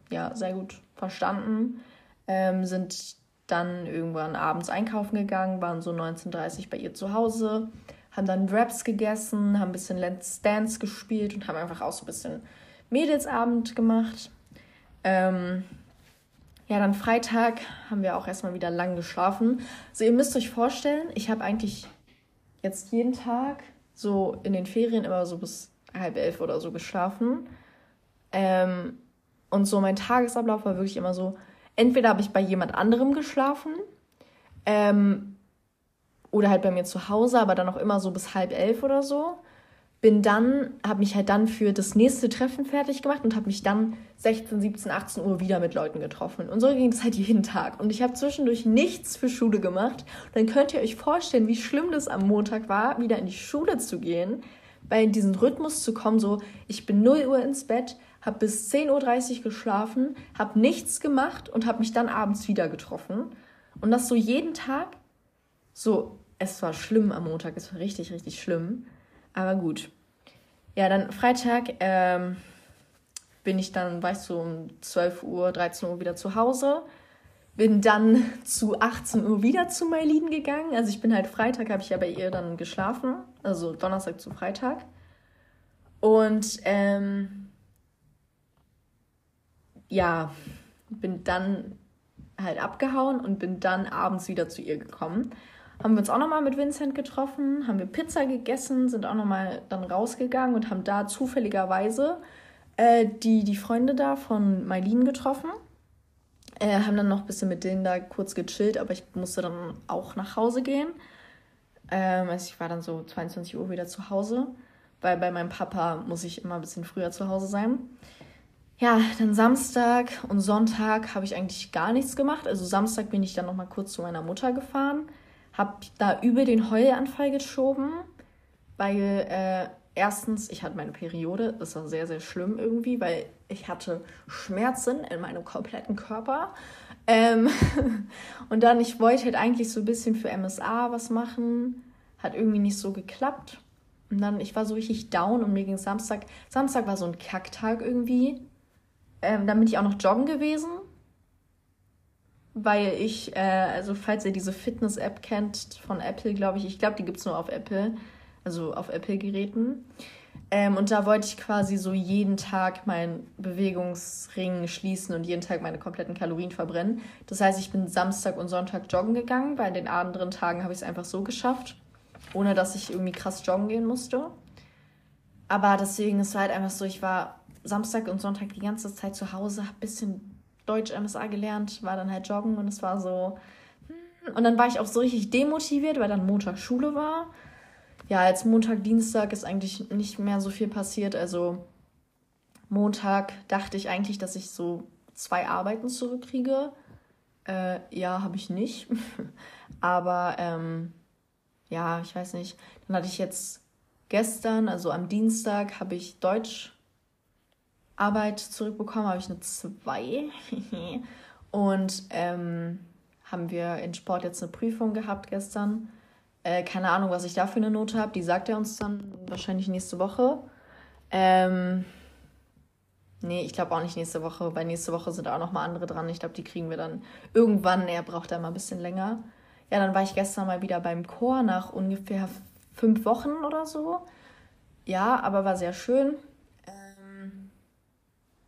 ja sehr gut verstanden, ähm, sind dann irgendwann abends einkaufen gegangen, waren so 19.30 Uhr bei ihr zu Hause, haben dann Raps gegessen, haben ein bisschen Let's Dance gespielt und haben einfach auch so ein bisschen Mädelsabend gemacht. Ähm, ja, dann Freitag haben wir auch erstmal wieder lang geschlafen. Also ihr müsst euch vorstellen, ich habe eigentlich jetzt jeden Tag so in den Ferien immer so bis halb elf oder so geschlafen. Ähm, und so mein Tagesablauf war wirklich immer so, entweder habe ich bei jemand anderem geschlafen ähm, oder halt bei mir zu Hause, aber dann auch immer so bis halb elf oder so. Bin dann, habe mich halt dann für das nächste Treffen fertig gemacht und habe mich dann 16, 17, 18 Uhr wieder mit Leuten getroffen. Und so ging es halt jeden Tag. Und ich habe zwischendurch nichts für Schule gemacht. Und dann könnt ihr euch vorstellen, wie schlimm das am Montag war, wieder in die Schule zu gehen, weil in diesen Rhythmus zu kommen, so ich bin 0 Uhr ins Bett, habe bis 10.30 Uhr geschlafen, habe nichts gemacht und habe mich dann abends wieder getroffen. Und das so jeden Tag. So, es war schlimm am Montag, es war richtig, richtig schlimm. Aber gut. Ja, dann Freitag ähm, bin ich dann, weißt du, um 12 Uhr, 13 Uhr wieder zu Hause. Bin dann zu 18 Uhr wieder zu Mailin gegangen. Also ich bin halt Freitag, habe ich ja bei ihr dann geschlafen. Also Donnerstag zu Freitag. Und ähm, ja, bin dann halt abgehauen und bin dann abends wieder zu ihr gekommen. Haben wir uns auch nochmal mit Vincent getroffen, haben wir Pizza gegessen, sind auch nochmal dann rausgegangen und haben da zufälligerweise äh, die, die Freunde da von Mailin getroffen. Äh, haben dann noch ein bisschen mit denen da kurz gechillt, aber ich musste dann auch nach Hause gehen. Ähm, also ich war dann so 22 Uhr wieder zu Hause, weil bei meinem Papa muss ich immer ein bisschen früher zu Hause sein. Ja, dann Samstag und Sonntag habe ich eigentlich gar nichts gemacht. Also Samstag bin ich dann noch mal kurz zu meiner Mutter gefahren, habe da über den Heulanfall geschoben, weil äh, erstens, ich hatte meine Periode, das war sehr, sehr schlimm irgendwie, weil ich hatte Schmerzen in meinem kompletten Körper. Ähm [LAUGHS] und dann, ich wollte halt eigentlich so ein bisschen für MSA was machen, hat irgendwie nicht so geklappt. Und dann, ich war so richtig down und mir ging Samstag, Samstag war so ein Kacktag irgendwie. Ähm, dann bin ich auch noch joggen gewesen, weil ich, äh, also falls ihr diese Fitness-App kennt von Apple, glaube ich, ich glaube, die gibt es nur auf Apple, also auf Apple-Geräten. Ähm, und da wollte ich quasi so jeden Tag meinen Bewegungsring schließen und jeden Tag meine kompletten Kalorien verbrennen. Das heißt, ich bin Samstag und Sonntag joggen gegangen. Bei den anderen Tagen habe ich es einfach so geschafft, ohne dass ich irgendwie krass joggen gehen musste. Aber deswegen, es war halt einfach so, ich war Samstag und Sonntag die ganze Zeit zu Hause, habe ein bisschen Deutsch MSA gelernt, war dann halt joggen und es war so. Hm. Und dann war ich auch so richtig demotiviert, weil dann Montag Schule war. Ja, jetzt Montag, Dienstag ist eigentlich nicht mehr so viel passiert. Also Montag dachte ich eigentlich, dass ich so zwei Arbeiten zurückkriege. Äh, ja, habe ich nicht. [LAUGHS] Aber ähm, ja, ich weiß nicht. Dann hatte ich jetzt gestern, also am Dienstag, habe ich Deutsch Arbeit zurückbekommen, habe ich eine 2. [LAUGHS] und ähm, haben wir in Sport jetzt eine Prüfung gehabt gestern. Äh, keine Ahnung, was ich da für eine Note habe. Die sagt er uns dann wahrscheinlich nächste Woche. Ähm, nee, ich glaube auch nicht nächste Woche, weil nächste Woche sind auch noch mal andere dran. Ich glaube, die kriegen wir dann irgendwann. Er braucht da mal ein bisschen länger. Ja, dann war ich gestern mal wieder beim Chor nach ungefähr fünf Wochen oder so. Ja, aber war sehr schön.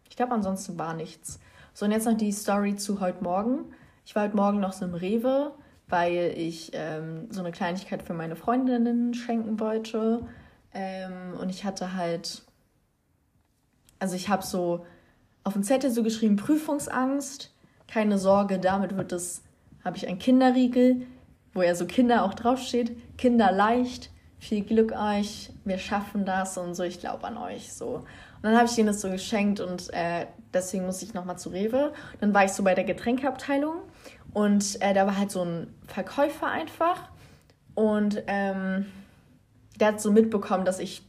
Ich glaube, ansonsten war nichts. So, und jetzt noch die Story zu heute Morgen. Ich war heute Morgen noch so im Rewe, weil ich ähm, so eine Kleinigkeit für meine Freundinnen schenken wollte. Ähm, und ich hatte halt, also ich habe so auf dem Zettel so geschrieben, Prüfungsangst, keine Sorge, damit wird es, habe ich ein Kinderriegel, wo ja so Kinder auch draufsteht, Kinder leicht, viel Glück euch, wir schaffen das und so, ich glaube an euch so. Und dann habe ich denen das so geschenkt und äh, deswegen musste ich nochmal zu Rewe. Dann war ich so bei der Getränkeabteilung und äh, da war halt so ein Verkäufer einfach und ähm, der hat so mitbekommen, dass ich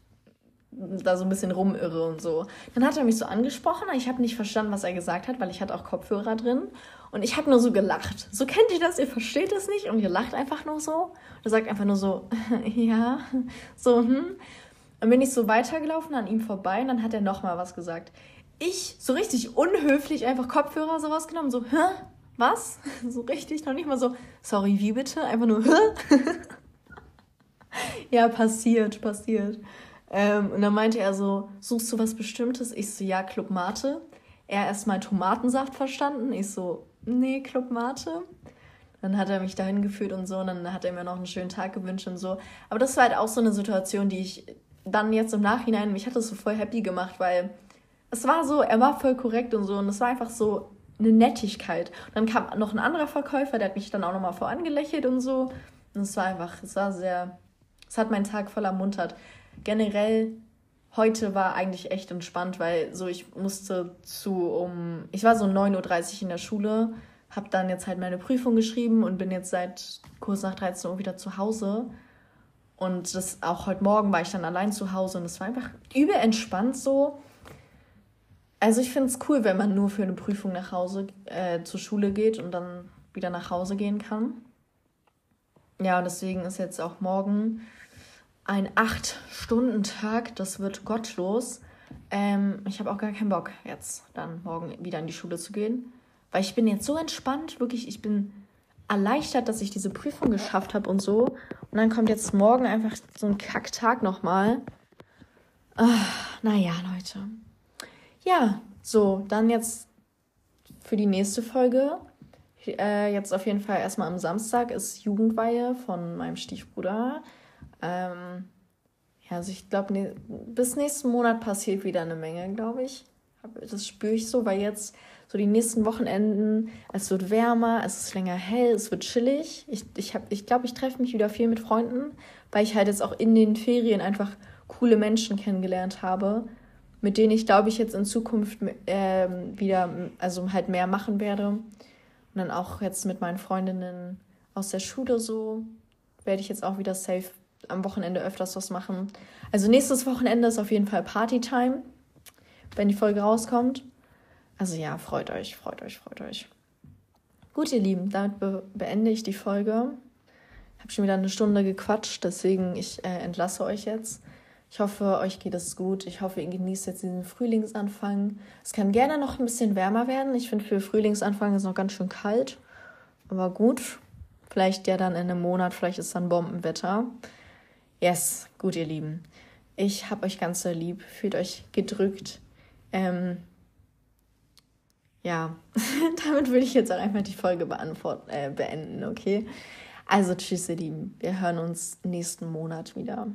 da so ein bisschen rumirre und so. Dann hat er mich so angesprochen, ich habe nicht verstanden, was er gesagt hat, weil ich hatte auch Kopfhörer drin und ich habe nur so gelacht. So kennt ihr das, ihr versteht es nicht und ihr lacht einfach nur so. Und er sagt einfach nur so, [LAUGHS] ja, so, hm. Dann bin ich so weitergelaufen an ihm vorbei und dann hat er nochmal was gesagt. Ich, so richtig unhöflich, einfach Kopfhörer so rausgenommen, so, hä? Was? [LAUGHS] So richtig, noch nicht mal so, sorry, wie bitte? Einfach nur, [LAUGHS] ja, passiert, passiert. Ähm, und dann meinte er so, suchst du was Bestimmtes? Ich so, ja, Club Mate. Er erstmal Tomatensaft verstanden. Ich so, nee, Club Mate. Dann hat er mich dahin geführt und so, und dann hat er mir noch einen schönen Tag gewünscht und so. Aber das war halt auch so eine Situation, die ich dann jetzt im Nachhinein, mich hat das so voll happy gemacht, weil es war so, er war voll korrekt und so und es war einfach so eine Nettigkeit. Und dann kam noch ein anderer Verkäufer, der hat mich dann auch nochmal vorangelächelt und so. Und es war einfach, es war sehr, es hat meinen Tag voll ermuntert. Generell, heute war eigentlich echt entspannt, weil so ich musste zu um, ich war so 9.30 Uhr in der Schule, habe dann jetzt halt meine Prüfung geschrieben und bin jetzt seit kurz nach 13 Uhr wieder zu Hause. Und das auch heute Morgen war ich dann allein zu Hause und es war einfach übel entspannt so. Also ich finde es cool, wenn man nur für eine Prüfung nach Hause äh, zur Schule geht und dann wieder nach Hause gehen kann. Ja, und deswegen ist jetzt auch morgen ein Acht-Stunden-Tag. Das wird gottlos. Ähm, ich habe auch gar keinen Bock, jetzt dann morgen wieder in die Schule zu gehen. Weil ich bin jetzt so entspannt, wirklich, ich bin erleichtert, dass ich diese Prüfung geschafft habe und so. Und dann kommt jetzt morgen einfach so ein Kacktag nochmal. Ah, naja, Leute. Ja, so, dann jetzt für die nächste Folge. Äh, jetzt auf jeden Fall erstmal am Samstag ist Jugendweihe von meinem Stiefbruder. Ähm, ja, also ich glaube, ne, bis nächsten Monat passiert wieder eine Menge, glaube ich. Das spüre ich so, weil jetzt so die nächsten Wochenenden, es wird wärmer, es ist länger hell, es wird chillig. Ich glaube, ich, ich, glaub, ich treffe mich wieder viel mit Freunden, weil ich halt jetzt auch in den Ferien einfach coole Menschen kennengelernt habe, mit denen ich, glaube ich, jetzt in Zukunft äh, wieder, also halt mehr machen werde. Und dann auch jetzt mit meinen Freundinnen aus der Schule so, werde ich jetzt auch wieder safe am Wochenende öfters was machen. Also nächstes Wochenende ist auf jeden Fall Partytime, wenn die Folge rauskommt. Also ja, freut euch, freut euch, freut euch. Gut, ihr Lieben, damit be beende ich die Folge. Ich habe schon wieder eine Stunde gequatscht, deswegen ich äh, entlasse euch jetzt. Ich hoffe, euch geht es gut. Ich hoffe, ihr genießt jetzt diesen Frühlingsanfang. Es kann gerne noch ein bisschen wärmer werden. Ich finde, für Frühlingsanfang ist es noch ganz schön kalt. Aber gut, vielleicht ja dann in einem Monat, vielleicht ist dann Bombenwetter. Yes, gut, ihr Lieben. Ich habe euch ganz so lieb. Fühlt euch gedrückt. Ähm, ja, [LAUGHS] damit würde ich jetzt auch einfach die Folge äh, beenden, okay? Also, tschüss, ihr Lieben. Wir hören uns nächsten Monat wieder.